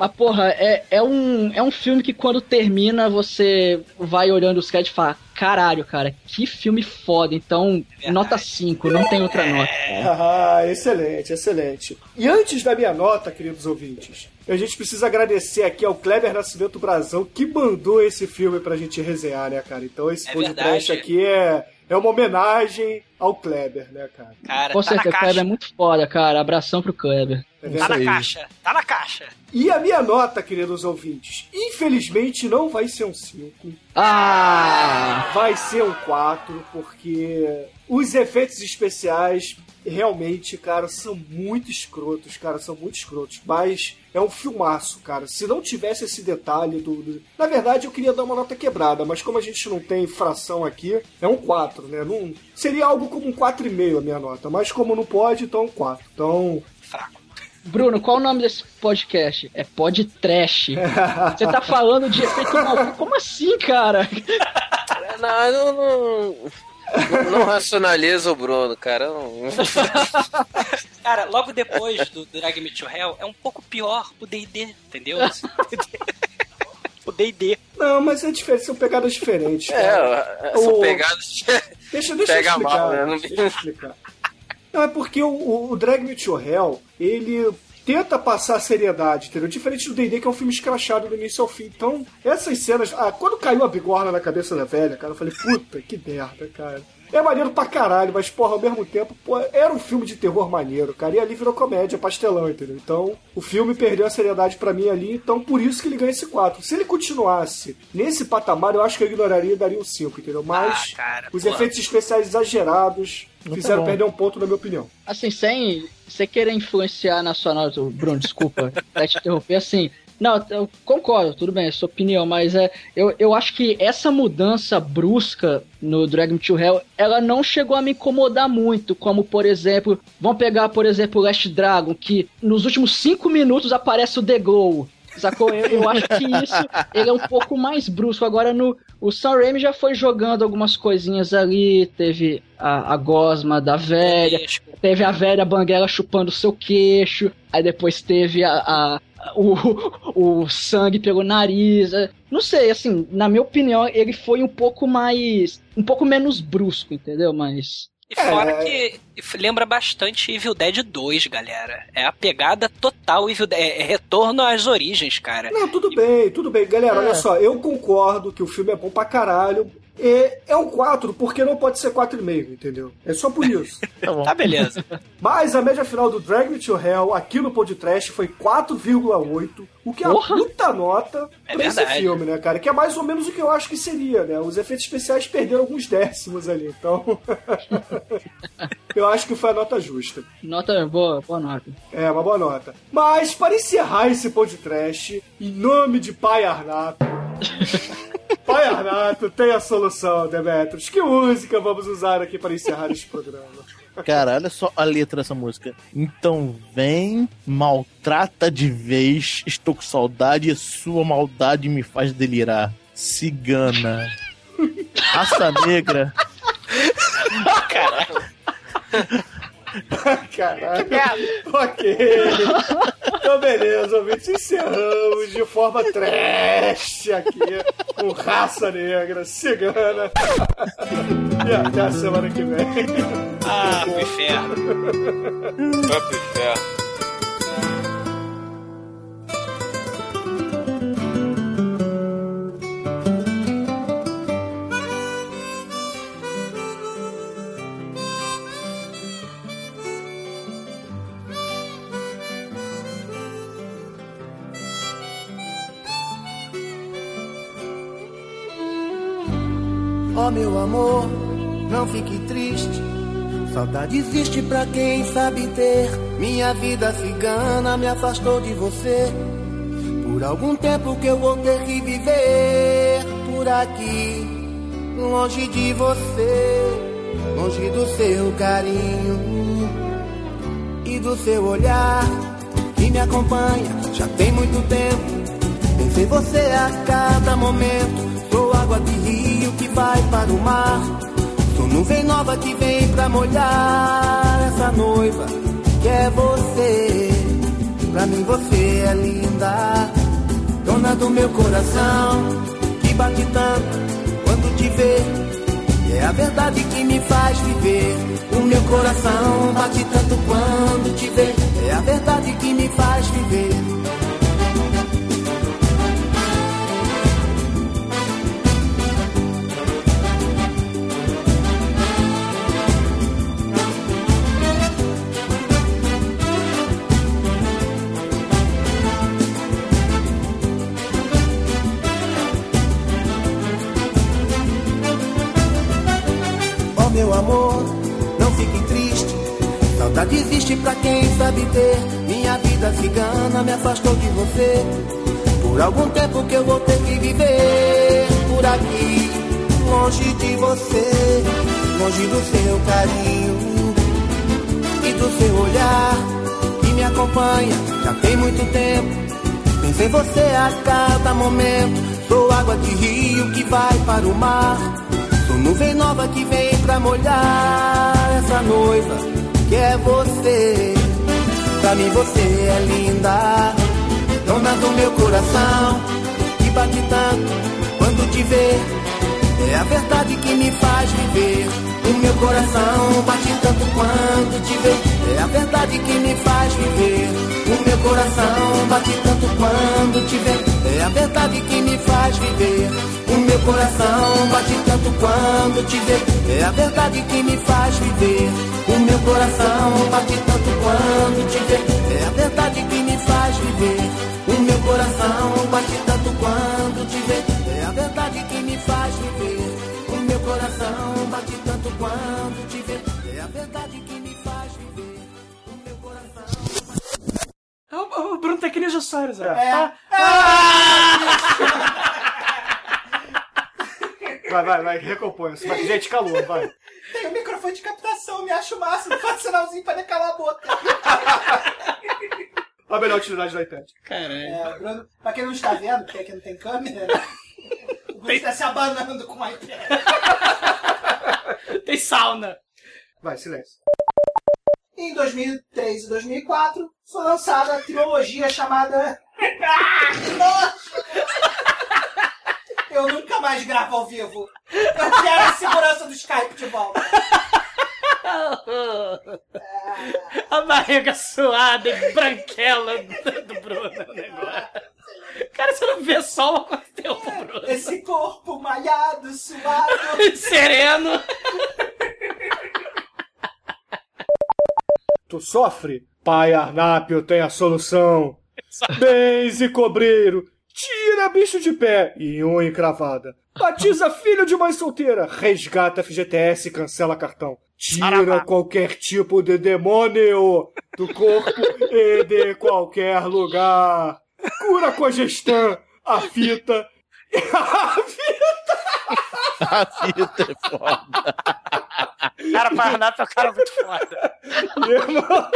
Mas, porra, é, é, um, é um filme que quando termina, você vai olhando os créditos e fala: caralho, cara, que filme foda. Então, nota 5, não tem outra nota. Ah, excelente, excelente. E antes da minha nota, queridos ouvintes, a gente precisa agradecer aqui ao Kleber Nascimento Brazão que mandou esse filme pra gente resenhar, né, cara? Então esse É podcast aqui é, é uma homenagem ao Kleber, né, cara? Cara, Com tá certeza. Kleber é muito foda, cara. Abração pro Kleber. É Tá na caixa, tá na caixa. E a minha nota, queridos ouvintes, infelizmente não vai ser um 5. Ah! Vai ser um 4, porque os efeitos especiais realmente, cara, são muito escrotos, cara, são muito escrotos. Mas é um filmaço, cara. Se não tivesse esse detalhe do. do- Na verdade, eu queria dar uma nota quebrada, mas como a gente não tem fração aqui, é um 4, né? Não... Seria algo como um 4,5 a minha nota, mas como não pode, então é um 4. Então. Bruno, qual o nome desse podcast? É Pod Trash. Você tá falando de efeito maluco? Como assim, cara? [laughs] Não, eu não, não, não racionaliza o Bruno, cara. eu Não... [laughs] Cara, logo depois do Drag Me to Hell, é um pouco pior o D&D, entendeu? [laughs] o D&D. Não, mas é diferente, são pegadas diferentes. É, cara. são O- pegadas. Deixa, deixa Pega eu explicar. mal, né? Não- Deixa eu explicar. Não, é porque o, o Drag Me to Hell, ele tenta passar a seriedade, entendeu? Diferente do D&D, que é um filme escrachado do início ao fim. Então, essas cenas... Ah, quando caiu a bigorna na cabeça da velha, cara, eu falei, puta, que merda, cara. É maneiro pra caralho, mas, porra, ao mesmo tempo, pô, era um filme de terror maneiro, cara. E ali virou comédia, pastelão, entendeu? Então, o filme perdeu a seriedade pra mim ali, então por isso que ele ganha esse 4. Se ele continuasse nesse patamar, eu acho que eu ignoraria e daria um 5, entendeu? Mas Ah, cara, os pô. efeitos especiais exagerados Não tá fizeram bom. perder um ponto, na minha opinião. Assim, sem você querer influenciar na sua nota, Bruno, desculpa, [laughs] até te interromper, assim. Não, eu concordo, tudo bem, é sua opinião, mas é, eu, eu acho que essa mudança brusca no Drag Me to Hell, ela não chegou a me incomodar muito, como, por exemplo, vamos pegar, por exemplo, o Last Dragon, que nos últimos cinco minutos aparece o The Glow, sacou? Eu, eu acho que isso, ele é um pouco mais brusco. Agora, no, o Sam Raimi já foi jogando algumas coisinhas ali, teve a, a gosma da velha, teve a velha banguela chupando o seu queixo, aí depois teve a, a- o, o sangue pelo nariz. é, Não sei, assim, na minha opinião, ele foi um pouco mais. um pouco menos brusco, entendeu? Mas. E fora que lembra bastante Evil Dead 2, galera. É a pegada total Evil Dead. É retorno às origens, cara. Não, tudo bem, tudo bem. Galera, É. olha só, eu concordo que o filme é bom pra caralho. E é um 4, porque não pode ser 4,5, entendeu? É só por isso. [laughs] Tá beleza. Mas a média final do Drag Me to Hell aqui no podcast foi 4,8, o que é uma puta nota É pra esse verdade. filme, né, cara? Que é mais ou menos o que eu acho que seria, né? Os efeitos especiais perderam alguns décimos ali, então. [laughs] eu acho que foi a nota justa. Nota boa, boa nota. É, uma boa nota. Mas, para encerrar esse podcast, em nome de Pai Arnato. [laughs] Pai Arnato, tem a solução, Demetrius. Que música vamos usar aqui para encerrar este programa? Cara, olha só a letra dessa música. Então vem, maltrata de vez, estou com saudade e sua maldade me faz delirar. Cigana. [laughs] Raça negra. Caralho. [laughs] Caralho. ok. Então, beleza, ouvintes. Encerramos de forma trash aqui com raça negra, cigana. [laughs] e até a semana que vem. Ah, pro inferno. Vai pro inferno. Meu amor, não fique triste. Saudade existe pra quem sabe ter. Minha vida cigana me afastou de você. Por algum tempo que eu vou ter que viver por aqui, longe de você, longe do seu carinho e do seu olhar que me acompanha já tem muito tempo. Penso em você a cada momento. Sou água de vai para o mar. Sou nuvem nova que vem pra molhar essa noiva que é você. Pra mim você é linda, dona do meu coração que bate tanto quando te vê. É a verdade que me faz viver. O meu coração bate tanto quando te vê. É a verdade que me faz viver. Existe pra quem sabe ter. Minha vida cigana me afastou de você. Por algum tempo que eu vou ter que viver por aqui, longe de você, longe do seu carinho e do seu olhar que me acompanha já tem muito tempo. Penso em você a cada momento. Sou água de rio que vai para o mar. Sou nuvem nova que vem pra molhar essa noiva que é você. Pra mim você é linda, dona do meu coração que bate tanto quando te vê. É a verdade que me faz viver. O meu coração bate tanto quando te vê. É a verdade que me faz viver. O meu coração bate tanto quando te vê. É a verdade que me faz viver. O meu coração bate tanto quando te vê. É a verdade que me faz viver. O meu coração bate tanto quando te vê. É a verdade que me faz viver. O meu coração bate tanto quando te vê. É a verdade que me faz viver. O meu coração bate tanto quando te vê. É a verdade que me faz viver. O meu coração. O, o Bruno tá que Ninja Cyrus, né? É. [laughs] Vai, vai, vai, recompõe. Você vai- Gente, calor, vai. Tem um microfone de captação, me acho o máximo. Faz sinalzinho pra nem calar a boca. A melhor utilidade do iPad. Caralho. É, Bruno, pra quem não está vendo, porque aqui não tem câmera, né? O Bruno está se abanando com o iPad. Tem sauna. Vai, silêncio. Em 2003 e 2004, foi lançada a trilogia chamada... Ah, que nojo! Eu nunca mais gravo ao vivo. Eu quero a segurança do Skype de volta. A barriga suada e branquela do, Bruno. o negócio. Cara, você não vê sol há quanto tempo, Bruno? Esse corpo malhado, suado. [laughs] Sereno. Tu sofre? Pai Arnápio tem a solução. Benze Cobreiro, tira bicho de pé e unha encravada. Batiza filho de mãe solteira, resgata FGTS e cancela cartão. Tira qualquer tipo de demônio do corpo e de qualquer lugar. Cura congestão, a fita. [laughs] A fita! A fita é foda. Cara, Paranato é um cara muito foda. Irmão.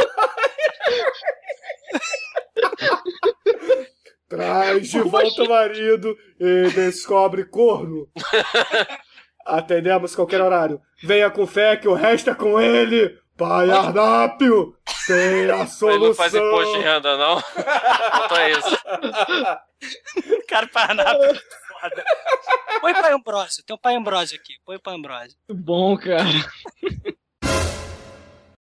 [laughs] Traz [laughs] de volta o marido e descobre corno. [laughs] Atendemos qualquer horário. Venha com fé que o resto é com ele. Pai Arnápio tem a Mas não faz solução. imposto de renda, não? Falta isso. [laughs] Cara, Paranato é muito foda. Põe Pai Ambrósio, tem um Pai Ambrósio aqui. Põe o Pai Ambrósio. Muito bom, cara.